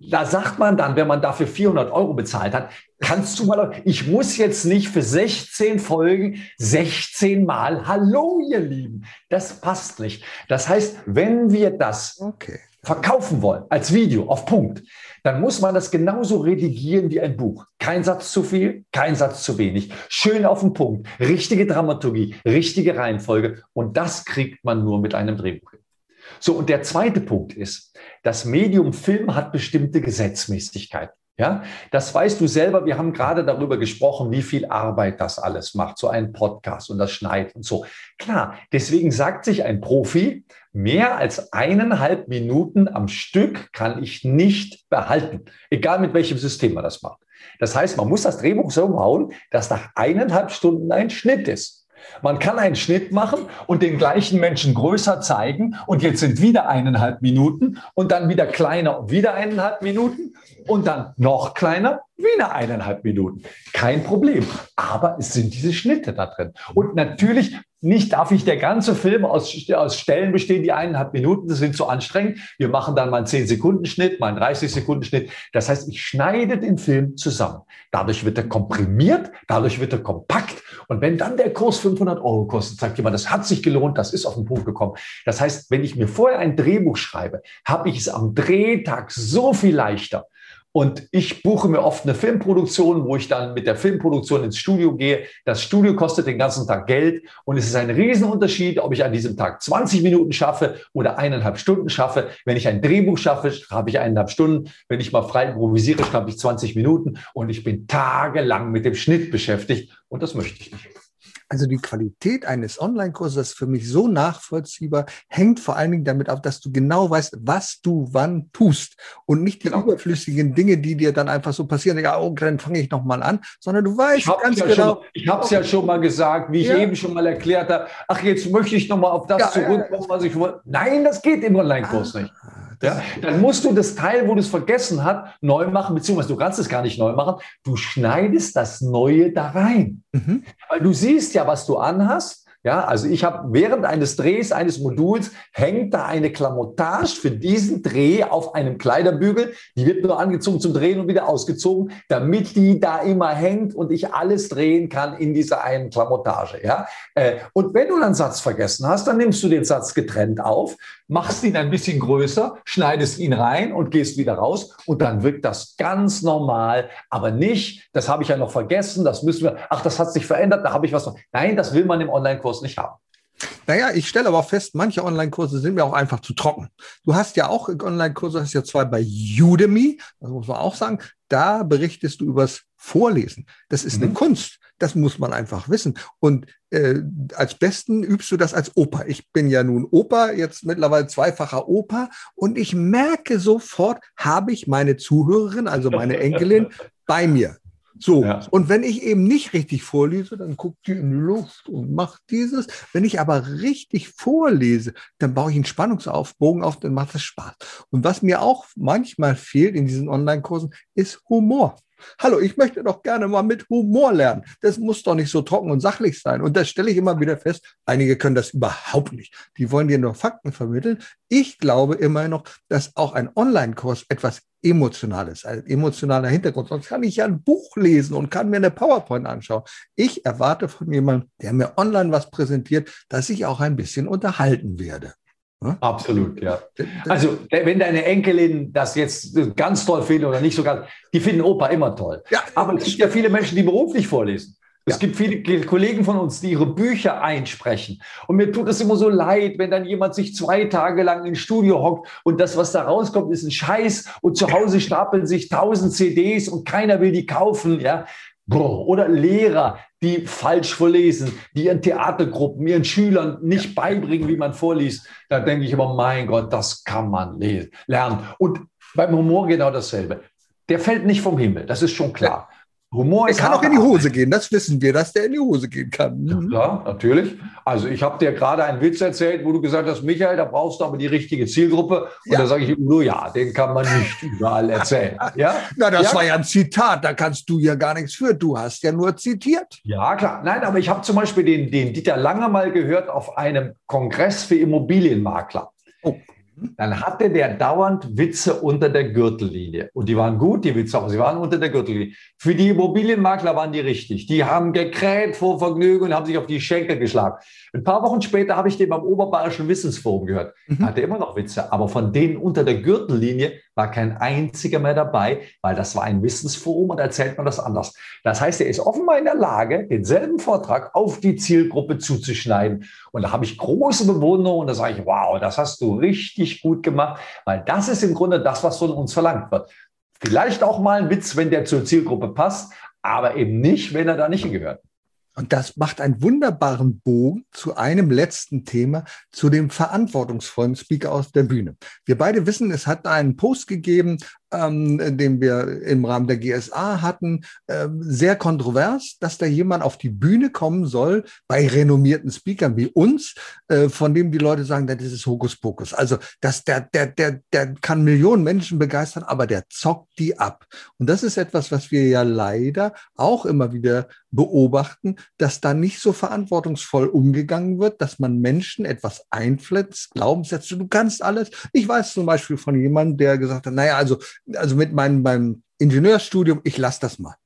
Da sagt man dann, wenn man dafür 400 Euro bezahlt hat, kannst du mal, ich muss jetzt nicht für 16 Folgen 16 Mal Hallo, ihr Lieben. Das passt nicht. Das heißt, wenn wir das okay. verkaufen wollen als Video auf Punkt, dann muss man das genauso redigieren wie ein Buch. Kein Satz zu viel, kein Satz zu wenig. Schön auf den Punkt, richtige Dramaturgie, richtige Reihenfolge. Und das kriegt man nur mit einem Drehbuch hin. So, und der zweite Punkt ist, das Medium Film hat bestimmte Gesetzmäßigkeiten. Ja, das weißt du selber. Wir haben gerade darüber gesprochen, wie viel Arbeit das alles macht, so ein Podcast und das Schneiden und so. Klar, deswegen sagt sich ein Profi, mehr als eineinhalb Minuten am Stück kann ich nicht behalten, egal mit welchem System man das macht. Das heißt, man muss das Drehbuch so bauen, dass nach eineinhalb Stunden ein Schnitt ist. Man kann einen Schnitt machen und den gleichen Menschen größer zeigen und jetzt sind wieder eineinhalb Minuten und dann wieder kleiner und wieder eineinhalb Minuten und dann noch kleiner, wieder eineinhalb Minuten. Kein Problem. Aber es sind diese Schnitte da drin. Und natürlich nicht darf ich der ganze Film aus, aus Stellen bestehen, die eineinhalb Minuten, das sind zu anstrengend. Wir machen dann mal einen 10-Sekunden-Schnitt, mal einen 30-Sekunden-Schnitt. Das heißt, ich schneide den Film zusammen. Dadurch wird er komprimiert, dadurch wird er kompakt. Und wenn dann der Kurs 500 Euro kostet, sagt jemand, das hat sich gelohnt, das ist auf den Punkt gekommen. Das heißt, wenn ich mir vorher ein Drehbuch schreibe, habe ich es am Drehtag so viel leichter. Und ich buche mir oft eine Filmproduktion, wo ich dann mit der Filmproduktion ins Studio gehe. Das Studio kostet den ganzen Tag Geld und es ist ein Riesenunterschied, ob ich an diesem Tag 20 Minuten schaffe oder eineinhalb Stunden schaffe. Wenn ich ein Drehbuch schaffe, habe ich eineinhalb Stunden. Wenn ich mal frei improvisiere, schaffe ich 20 Minuten und ich bin tagelang mit dem Schnitt beschäftigt und das möchte ich nicht. Also die Qualität eines Online-Kurses ist für mich so nachvollziehbar, hängt vor allen Dingen damit ab, dass du genau weißt, was du wann tust und nicht die genau. überflüssigen Dinge, die dir dann einfach so passieren. Ja, oh, dann fange ich nochmal an, sondern du weißt ganz ja genau. Schon, ich habe es ja schon mal gesagt, wie ich ja. eben schon mal erklärt habe. Ach, jetzt möchte ich nochmal auf das ja, zurückkommen, was ich wollte. Nein, das geht im Online-Kurs ah. nicht. Ja, dann musst du das Teil, wo du es vergessen hast, neu machen, beziehungsweise du kannst es gar nicht neu machen. Du schneidest das Neue da rein. Mhm. Weil du siehst ja, was du anhast ja, also ich habe während eines Drehs eines Moduls hängt da eine Klamottage für diesen Dreh auf einem Kleiderbügel. Die wird nur angezogen zum Drehen und wieder ausgezogen, damit die da immer hängt und ich alles drehen kann in dieser einen Klamottage. Ja, äh, und wenn du einen Satz vergessen hast, dann nimmst du den Satz getrennt auf, machst ihn ein bisschen größer, schneidest ihn rein und gehst wieder raus und dann wirkt das ganz normal, aber nicht, das habe ich ja noch vergessen, das müssen wir, ach, das hat sich verändert, da habe ich was. Nein, das will man im Online-Kurs Kurs nicht haben. Naja, ich stelle aber fest, manche Online-Kurse sind mir auch einfach zu trocken. Du hast ja auch Online-Kurse, hast ja zwei bei Udemy, das muss man auch sagen. Da berichtest du übers Vorlesen. Das ist mhm. eine Kunst. Das muss man einfach wissen. Und äh, als besten übst du das als Opa. Ich bin ja nun Opa, jetzt mittlerweile zweifacher Opa. Und ich merke sofort, habe ich meine Zuhörerin, also meine Enkelin, bei mir. So, ja. und wenn ich eben nicht richtig vorlese, dann guckt die in die Luft und macht dieses. Wenn ich aber richtig vorlese, dann baue ich einen Spannungsaufbogen auf, dann macht es Spaß. Und was mir auch manchmal fehlt in diesen Online-Kursen, ist Humor. Hallo, ich möchte doch gerne mal mit Humor lernen. Das muss doch nicht so trocken und sachlich sein. Und das stelle ich immer wieder fest. Einige können das überhaupt nicht. Die wollen dir nur Fakten vermitteln. Ich glaube immer noch, dass auch ein Online-Kurs etwas Emotionales, ein emotionaler Hintergrund. Sonst kann ich ja ein Buch lesen und kann mir eine PowerPoint anschauen. Ich erwarte von jemandem, der mir online was präsentiert, dass ich auch ein bisschen unterhalten werde. Hm? Absolut, ja. Also, wenn deine Enkelin das jetzt ganz toll findet oder nicht so ganz, die finden Opa immer toll. Ja, Aber es gibt ja viele Menschen, die beruflich vorlesen. Es ja. gibt viele Kollegen von uns, die ihre Bücher einsprechen. Und mir tut es immer so leid, wenn dann jemand sich zwei Tage lang ins Studio hockt und das, was da rauskommt, ist ein Scheiß und zu Hause stapeln sich tausend CDs und keiner will die kaufen, ja. Oder Lehrer, die falsch vorlesen, die ihren Theatergruppen, ihren Schülern nicht beibringen, wie man vorliest. Da denke ich immer, mein Gott, das kann man lernen. Und beim Humor genau dasselbe. Der fällt nicht vom Himmel, das ist schon klar. Humor ist. Er kann auch in die Hose gehen, das wissen wir, dass der in die Hose gehen kann. Mhm. Ja, natürlich. Also ich habe dir gerade einen Witz erzählt, wo du gesagt hast, Michael, da brauchst du aber die richtige Zielgruppe. Und ja. da sage ich nur ja, den kann man nicht überall erzählen. Ja? Na, das ja? war ja ein Zitat, da kannst du ja gar nichts für. Du hast ja nur zitiert. Ja, klar. Nein, aber ich habe zum Beispiel den, den Dieter Lange mal gehört auf einem Kongress für Immobilienmakler. Oh dann hatte der dauernd Witze unter der Gürtellinie. Und die waren gut, die Witze, aber sie waren unter der Gürtellinie. Für die Immobilienmakler waren die richtig. Die haben gekräht vor Vergnügen und haben sich auf die Schenkel geschlagen. Ein paar Wochen später habe ich den beim Oberbayerischen Wissensforum gehört. Mhm. Hatte immer noch Witze, aber von denen unter der Gürtellinie war kein einziger mehr dabei, weil das war ein Wissensforum und erzählt man das anders. Das heißt, er ist offenbar in der Lage, denselben Vortrag auf die Zielgruppe zuzuschneiden. Und da habe ich große Bewunderung und da sage ich, wow, das hast du richtig gut gemacht, weil das ist im Grunde das, was von uns verlangt wird. Vielleicht auch mal ein Witz, wenn der zur Zielgruppe passt, aber eben nicht, wenn er da nicht hingehört. Und das macht einen wunderbaren Bogen zu einem letzten Thema, zu dem verantwortungsvollen Speaker aus der Bühne. Wir beide wissen, es hat einen Post gegeben ähm, den wir im Rahmen der GSA hatten, äh, sehr kontrovers, dass da jemand auf die Bühne kommen soll bei renommierten Speakern wie uns, äh, von dem die Leute sagen, das ist Hokuspokus. Also dass der, der, der, der kann Millionen Menschen begeistern, aber der zockt die ab. Und das ist etwas, was wir ja leider auch immer wieder beobachten, dass da nicht so verantwortungsvoll umgegangen wird, dass man Menschen etwas einfletzt, Glaubenssätze, du kannst alles. Ich weiß zum Beispiel von jemandem, der gesagt hat, naja, also also mit meinem, meinem Ingenieurstudium, ich lasse das mal.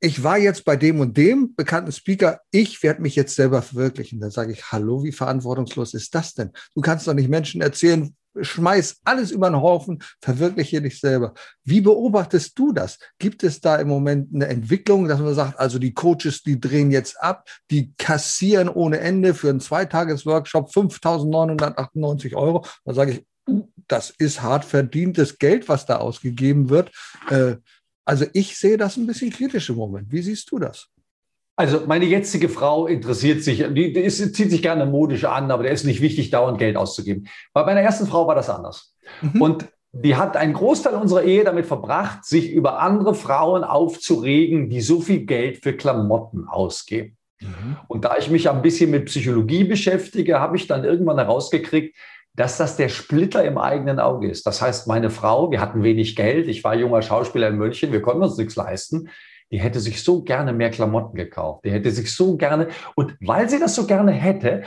Ich war jetzt bei dem und dem bekannten Speaker, ich werde mich jetzt selber verwirklichen. Da sage ich, hallo, wie verantwortungslos ist das denn? Du kannst doch nicht Menschen erzählen, schmeiß alles über den Haufen, verwirkliche dich selber. Wie beobachtest du das? Gibt es da im Moment eine Entwicklung, dass man sagt, also die Coaches, die drehen jetzt ab, die kassieren ohne Ende für einen Zweitages-Workshop 5.998 Euro? Da sage ich, das ist hart verdientes Geld, was da ausgegeben wird. Äh, also ich sehe das ein bisschen kritisch im Moment. Wie siehst du das? Also meine jetzige Frau interessiert sich, die, die zieht sich gerne modisch an, aber der ist nicht wichtig, dauernd Geld auszugeben. Bei meiner ersten Frau war das anders. Mhm. Und die hat einen Großteil unserer Ehe damit verbracht, sich über andere Frauen aufzuregen, die so viel Geld für Klamotten ausgeben. Mhm. Und da ich mich ein bisschen mit Psychologie beschäftige, habe ich dann irgendwann herausgekriegt, dass das der Splitter im eigenen Auge ist. Das heißt, meine Frau, wir hatten wenig Geld, ich war junger Schauspieler in München, wir konnten uns nichts leisten. Die hätte sich so gerne mehr Klamotten gekauft. Die hätte sich so gerne, und weil sie das so gerne hätte,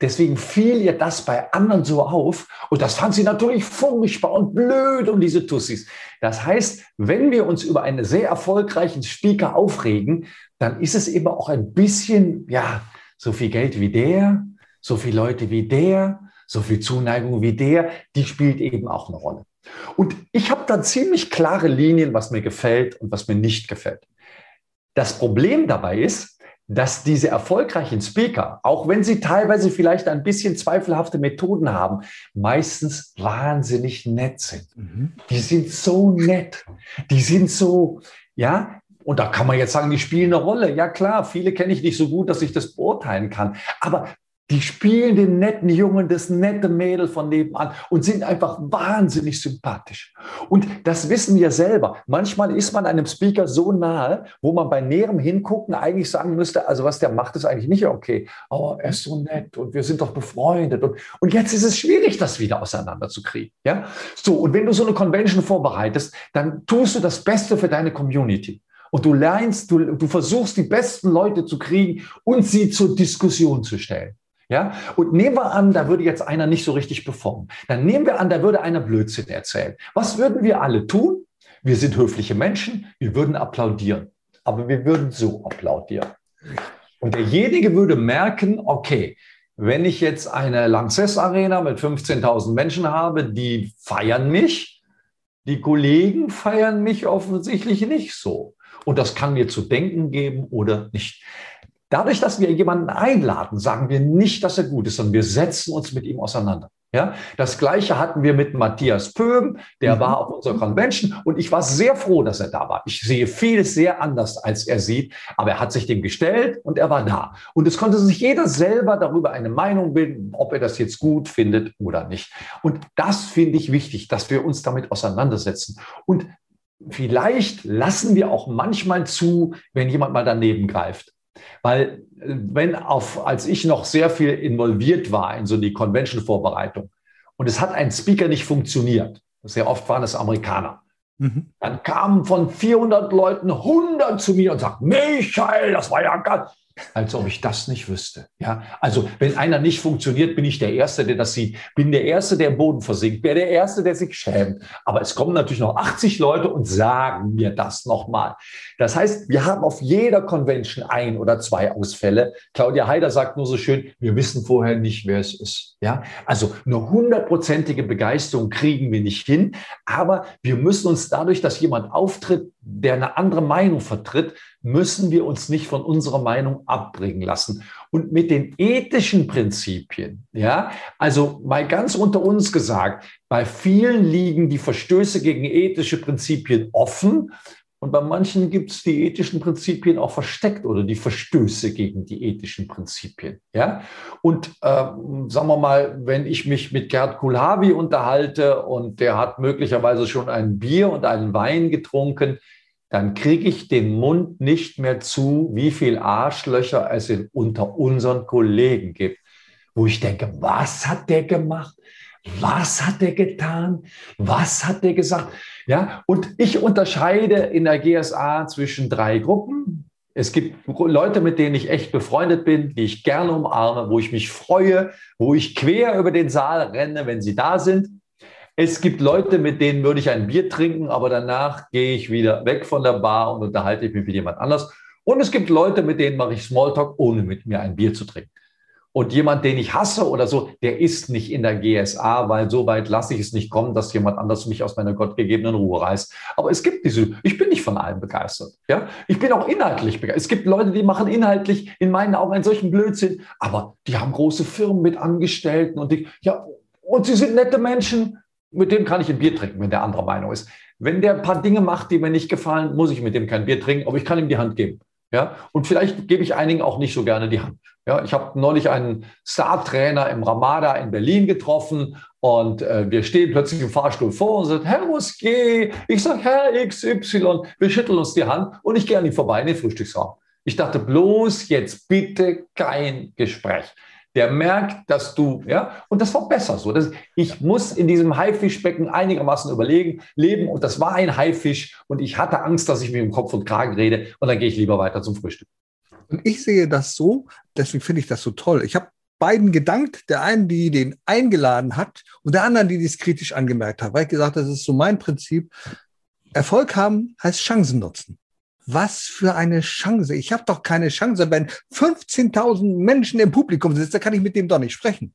deswegen fiel ihr das bei anderen so auf. Und das fand sie natürlich furchtbar und blöd und diese Tussis. Das heißt, wenn wir uns über einen sehr erfolgreichen Speaker aufregen, dann ist es eben auch ein bisschen, ja, so viel Geld wie der, so viele Leute wie der, so viel Zuneigung wie der, die spielt eben auch eine Rolle. Und ich habe da ziemlich klare Linien, was mir gefällt und was mir nicht gefällt. Das Problem dabei ist, dass diese erfolgreichen Speaker, auch wenn sie teilweise vielleicht ein bisschen zweifelhafte Methoden haben, meistens wahnsinnig nett sind. Mhm. Die sind so nett. Die sind so, ja, und da kann man jetzt sagen, die spielen eine Rolle. Ja klar, viele kenne ich nicht so gut, dass ich das beurteilen kann. Aber die spielen den netten Jungen, das nette Mädel von nebenan und sind einfach wahnsinnig sympathisch. Und das wissen wir selber. Manchmal ist man einem Speaker so nahe, wo man bei näherem Hingucken eigentlich sagen müsste, also was der macht, ist eigentlich nicht okay. Aber er ist so nett und wir sind doch befreundet. Und, und jetzt ist es schwierig, das wieder auseinanderzukriegen. Ja? So, und wenn du so eine Convention vorbereitest, dann tust du das Beste für deine Community. Und du lernst, du, du versuchst, die besten Leute zu kriegen und sie zur Diskussion zu stellen. Ja, und nehmen wir an, da würde jetzt einer nicht so richtig performen. Dann nehmen wir an, da würde einer Blödsinn erzählen. Was würden wir alle tun? Wir sind höfliche Menschen, wir würden applaudieren. Aber wir würden so applaudieren. Und derjenige würde merken, okay, wenn ich jetzt eine Lanxess Arena mit 15.000 Menschen habe, die feiern mich, die Kollegen feiern mich offensichtlich nicht so. Und das kann mir zu denken geben oder nicht. Dadurch, dass wir jemanden einladen, sagen wir nicht, dass er gut ist, sondern wir setzen uns mit ihm auseinander. Ja, das Gleiche hatten wir mit Matthias Pöhm, der mhm. war auf unserer Convention und ich war sehr froh, dass er da war. Ich sehe vieles sehr anders, als er sieht, aber er hat sich dem gestellt und er war da. Und es konnte sich jeder selber darüber eine Meinung bilden, ob er das jetzt gut findet oder nicht. Und das finde ich wichtig, dass wir uns damit auseinandersetzen. Und vielleicht lassen wir auch manchmal zu, wenn jemand mal daneben greift. Weil wenn auf, als ich noch sehr viel involviert war in so die Convention-Vorbereitung und es hat ein Speaker nicht funktioniert, sehr oft waren es Amerikaner, mhm. dann kamen von 400 Leuten 100 zu mir und sagten, Michael, das war ja ganz, als ob ich das nicht wüsste. Ja, also wenn einer nicht funktioniert, bin ich der Erste, der das sieht. Bin der Erste, der im Boden versinkt. Bin der Erste, der sich schämt. Aber es kommen natürlich noch 80 Leute und sagen mir das nochmal. Das heißt, wir haben auf jeder Convention ein oder zwei Ausfälle. Claudia Heider sagt nur so schön, wir wissen vorher nicht, wer es ist. Ja, also eine hundertprozentige Begeisterung kriegen wir nicht hin. Aber wir müssen uns dadurch, dass jemand auftritt, der eine andere Meinung vertritt, müssen wir uns nicht von unserer Meinung abbringen lassen. Und mit den ethischen Prinzipien, ja, also mal ganz unter uns gesagt, bei vielen liegen die Verstöße gegen ethische Prinzipien offen. Und bei manchen gibt es die ethischen Prinzipien auch versteckt oder die Verstöße gegen die ethischen Prinzipien. Ja? Und äh, sagen wir mal, wenn ich mich mit Gerd Kulhavi unterhalte und der hat möglicherweise schon ein Bier und einen Wein getrunken, dann kriege ich den Mund nicht mehr zu, wie viel Arschlöcher es unter unseren Kollegen gibt, wo ich denke, was hat der gemacht? Was hat der getan? Was hat der gesagt? Ja, und ich unterscheide in der GSA zwischen drei Gruppen. Es gibt Leute, mit denen ich echt befreundet bin, die ich gerne umarme, wo ich mich freue, wo ich quer über den Saal renne, wenn sie da sind. Es gibt Leute, mit denen würde ich ein Bier trinken, aber danach gehe ich wieder weg von der Bar und unterhalte mich mit jemand anders. Und es gibt Leute, mit denen mache ich Smalltalk, ohne mit mir ein Bier zu trinken. Und jemand, den ich hasse oder so, der ist nicht in der GSA, weil so weit lasse ich es nicht kommen, dass jemand anders mich aus meiner gottgegebenen Ruhe reißt. Aber es gibt diese, ich bin nicht von allem begeistert. Ja? Ich bin auch inhaltlich begeistert. Es gibt Leute, die machen inhaltlich in meinen Augen einen solchen Blödsinn, aber die haben große Firmen mit Angestellten und die, ja, und sie sind nette Menschen mit dem kann ich ein Bier trinken, wenn der anderer Meinung ist. Wenn der ein paar Dinge macht, die mir nicht gefallen, muss ich mit dem kein Bier trinken, aber ich kann ihm die Hand geben. Ja, und vielleicht gebe ich einigen auch nicht so gerne die Hand. Ja, ich habe neulich einen Star-Trainer im Ramada in Berlin getroffen und äh, wir stehen plötzlich im Fahrstuhl vor und sagen, Herr Ruski, ich sage Herr XY, wir schütteln uns die Hand und ich gehe an ihm vorbei in den Frühstücksraum. Ich dachte bloß jetzt bitte kein Gespräch der merkt, dass du, ja, und das war besser so. Das, ich muss in diesem Haifischbecken einigermaßen überlegen, leben und das war ein Haifisch und ich hatte Angst, dass ich mir im Kopf und Kragen rede und dann gehe ich lieber weiter zum Frühstück. Und ich sehe das so, deswegen finde ich das so toll. Ich habe beiden gedankt, der einen, die den eingeladen hat und der anderen, die dies kritisch angemerkt hat, weil ich gesagt, das ist so mein Prinzip. Erfolg haben heißt Chancen nutzen. Was für eine Chance. Ich habe doch keine Chance, wenn 15.000 Menschen im Publikum sitzen, da kann ich mit dem doch nicht sprechen.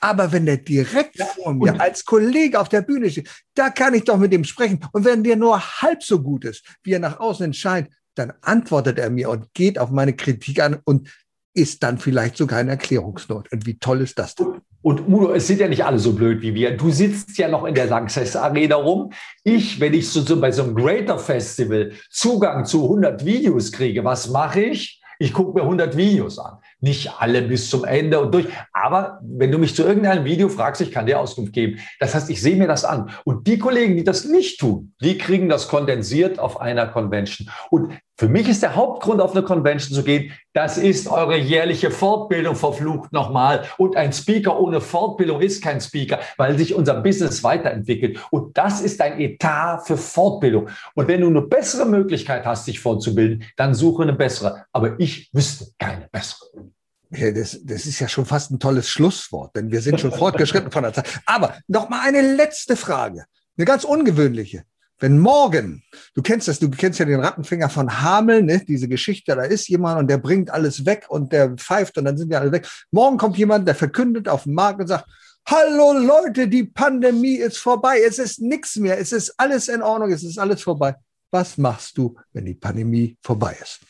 Aber wenn der direkt ja, vor mir als Kollege auf der Bühne steht, da kann ich doch mit dem sprechen. Und wenn der nur halb so gut ist, wie er nach außen entscheidet, dann antwortet er mir und geht auf meine Kritik an und ist dann vielleicht sogar in Erklärungsnot. Und wie toll ist das denn? Und Udo, es sind ja nicht alle so blöd wie wir. Du sitzt ja noch in der Lanxess Arena rum. Ich, wenn ich so, so bei so einem Greater Festival Zugang zu 100 Videos kriege, was mache ich? Ich gucke mir 100 Videos an. Nicht alle bis zum Ende und durch. Aber wenn du mich zu irgendeinem Video fragst, ich kann dir Auskunft geben. Das heißt, ich sehe mir das an. Und die Kollegen, die das nicht tun, die kriegen das kondensiert auf einer Convention. Und für mich ist der Hauptgrund, auf eine Convention zu gehen, das ist eure jährliche Fortbildung, verflucht nochmal. Und ein Speaker ohne Fortbildung ist kein Speaker, weil sich unser Business weiterentwickelt. Und das ist ein Etat für Fortbildung. Und wenn du eine bessere Möglichkeit hast, dich fortzubilden, dann suche eine bessere. Aber ich wüsste keine bessere. Ja, das, das ist ja schon fast ein tolles Schlusswort, denn wir sind schon fortgeschritten von der Zeit. Aber noch mal eine letzte Frage, eine ganz ungewöhnliche. Wenn morgen, du kennst das, du kennst ja den Rattenfinger von Hameln, ne? diese Geschichte, da ist jemand und der bringt alles weg und der pfeift und dann sind die alle weg. Morgen kommt jemand, der verkündet auf dem Markt und sagt, Hallo Leute, die Pandemie ist vorbei, es ist nichts mehr, es ist alles in Ordnung, es ist alles vorbei. Was machst du, wenn die Pandemie vorbei ist?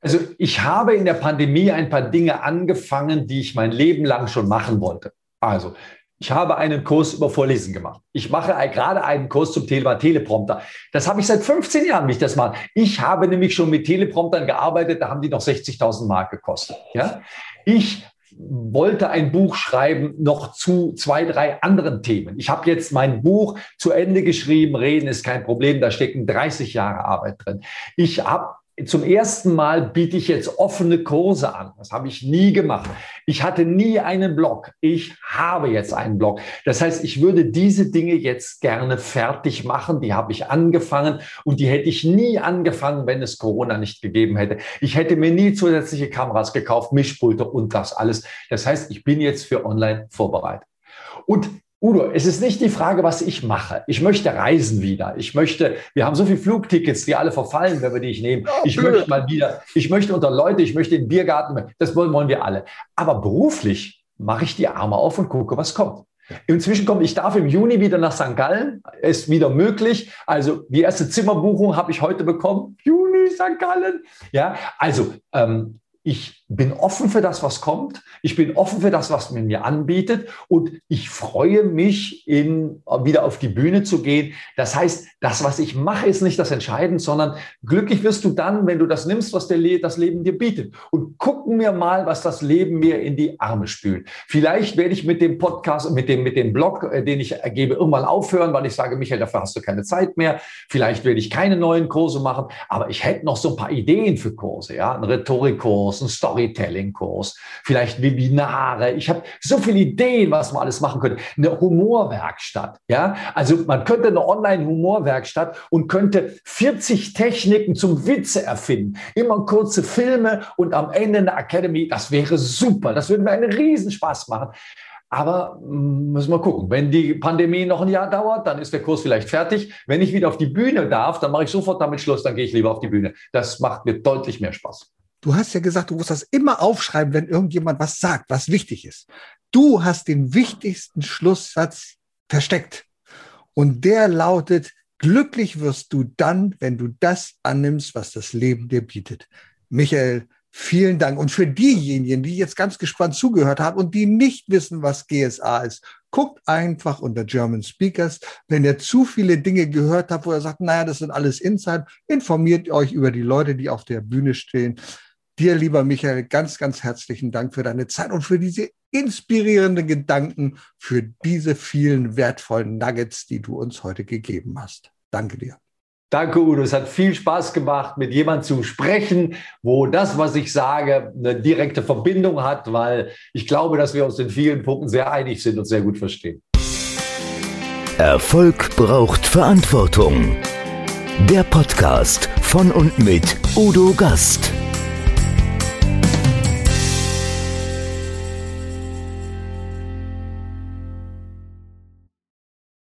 Also ich habe in der Pandemie ein paar Dinge angefangen, die ich mein Leben lang schon machen wollte. Also ich habe einen Kurs über Vorlesen gemacht. Ich mache gerade einen Kurs zum Thema Teleprompter. Das habe ich seit 15 Jahren, wie ich das mache. Ich habe nämlich schon mit Telepromptern gearbeitet, da haben die noch 60.000 Mark gekostet. Ja? Ich wollte ein Buch schreiben noch zu zwei, drei anderen Themen. Ich habe jetzt mein Buch zu Ende geschrieben. Reden ist kein Problem. Da stecken 30 Jahre Arbeit drin. Ich habe zum ersten Mal biete ich jetzt offene Kurse an. Das habe ich nie gemacht. Ich hatte nie einen Blog. Ich habe jetzt einen Blog. Das heißt, ich würde diese Dinge jetzt gerne fertig machen. Die habe ich angefangen und die hätte ich nie angefangen, wenn es Corona nicht gegeben hätte. Ich hätte mir nie zusätzliche Kameras gekauft, Mischpulte und das alles. Das heißt, ich bin jetzt für online vorbereitet. Und Udo, es ist nicht die Frage, was ich mache. Ich möchte reisen wieder. Ich möchte, wir haben so viele Flugtickets, die alle verfallen, wenn wir die nicht nehmen. Ich möchte mal wieder, ich möchte unter Leute, ich möchte in den Biergarten, das wollen, wollen wir alle. Aber beruflich mache ich die Arme auf und gucke, was kommt. Inzwischen kommt, ich darf im Juni wieder nach St. Gallen, ist wieder möglich. Also die erste Zimmerbuchung habe ich heute bekommen. Juni, St. Gallen. Ja, also ähm, ich bin offen für das, was kommt. Ich bin offen für das, was man mir anbietet. Und ich freue mich, in, wieder auf die Bühne zu gehen. Das heißt, das, was ich mache, ist nicht das Entscheidende, sondern glücklich wirst du dann, wenn du das nimmst, was Le das Leben dir bietet. Und gucken wir mal, was das Leben mir in die Arme spült. Vielleicht werde ich mit dem Podcast, mit dem, mit dem Blog, äh, den ich ergebe, irgendwann aufhören, weil ich sage, Michael, dafür hast du keine Zeit mehr. Vielleicht werde ich keine neuen Kurse machen. Aber ich hätte noch so ein paar Ideen für Kurse, ja, ein Rhetorikkurs Kurs, einen Storytelling-Kurs, vielleicht Webinare. Ich habe so viele Ideen, was man alles machen könnte. Eine Humorwerkstatt. Ja, also man könnte eine Online-Humorwerkstatt und könnte 40 Techniken zum Witze erfinden. Immer kurze Filme und am Ende eine Academy. Das wäre super. Das würde mir einen Riesenspaß machen. Aber müssen wir gucken. Wenn die Pandemie noch ein Jahr dauert, dann ist der Kurs vielleicht fertig. Wenn ich wieder auf die Bühne darf, dann mache ich sofort damit Schluss, dann gehe ich lieber auf die Bühne. Das macht mir deutlich mehr Spaß. Du hast ja gesagt, du musst das immer aufschreiben, wenn irgendjemand was sagt, was wichtig ist. Du hast den wichtigsten Schlusssatz versteckt. Und der lautet, glücklich wirst du dann, wenn du das annimmst, was das Leben dir bietet. Michael, vielen Dank. Und für diejenigen, die jetzt ganz gespannt zugehört haben und die nicht wissen, was GSA ist, guckt einfach unter German Speakers. Wenn ihr zu viele Dinge gehört habt, wo ihr sagt, naja, das sind alles Inside, informiert euch über die Leute, die auf der Bühne stehen. Dir, lieber Michael, ganz, ganz herzlichen Dank für deine Zeit und für diese inspirierenden Gedanken, für diese vielen wertvollen Nuggets, die du uns heute gegeben hast. Danke dir. Danke, Udo. Es hat viel Spaß gemacht, mit jemandem zu sprechen, wo das, was ich sage, eine direkte Verbindung hat, weil ich glaube, dass wir uns in vielen Punkten sehr einig sind und sehr gut verstehen. Erfolg braucht Verantwortung. Der Podcast von und mit Udo Gast.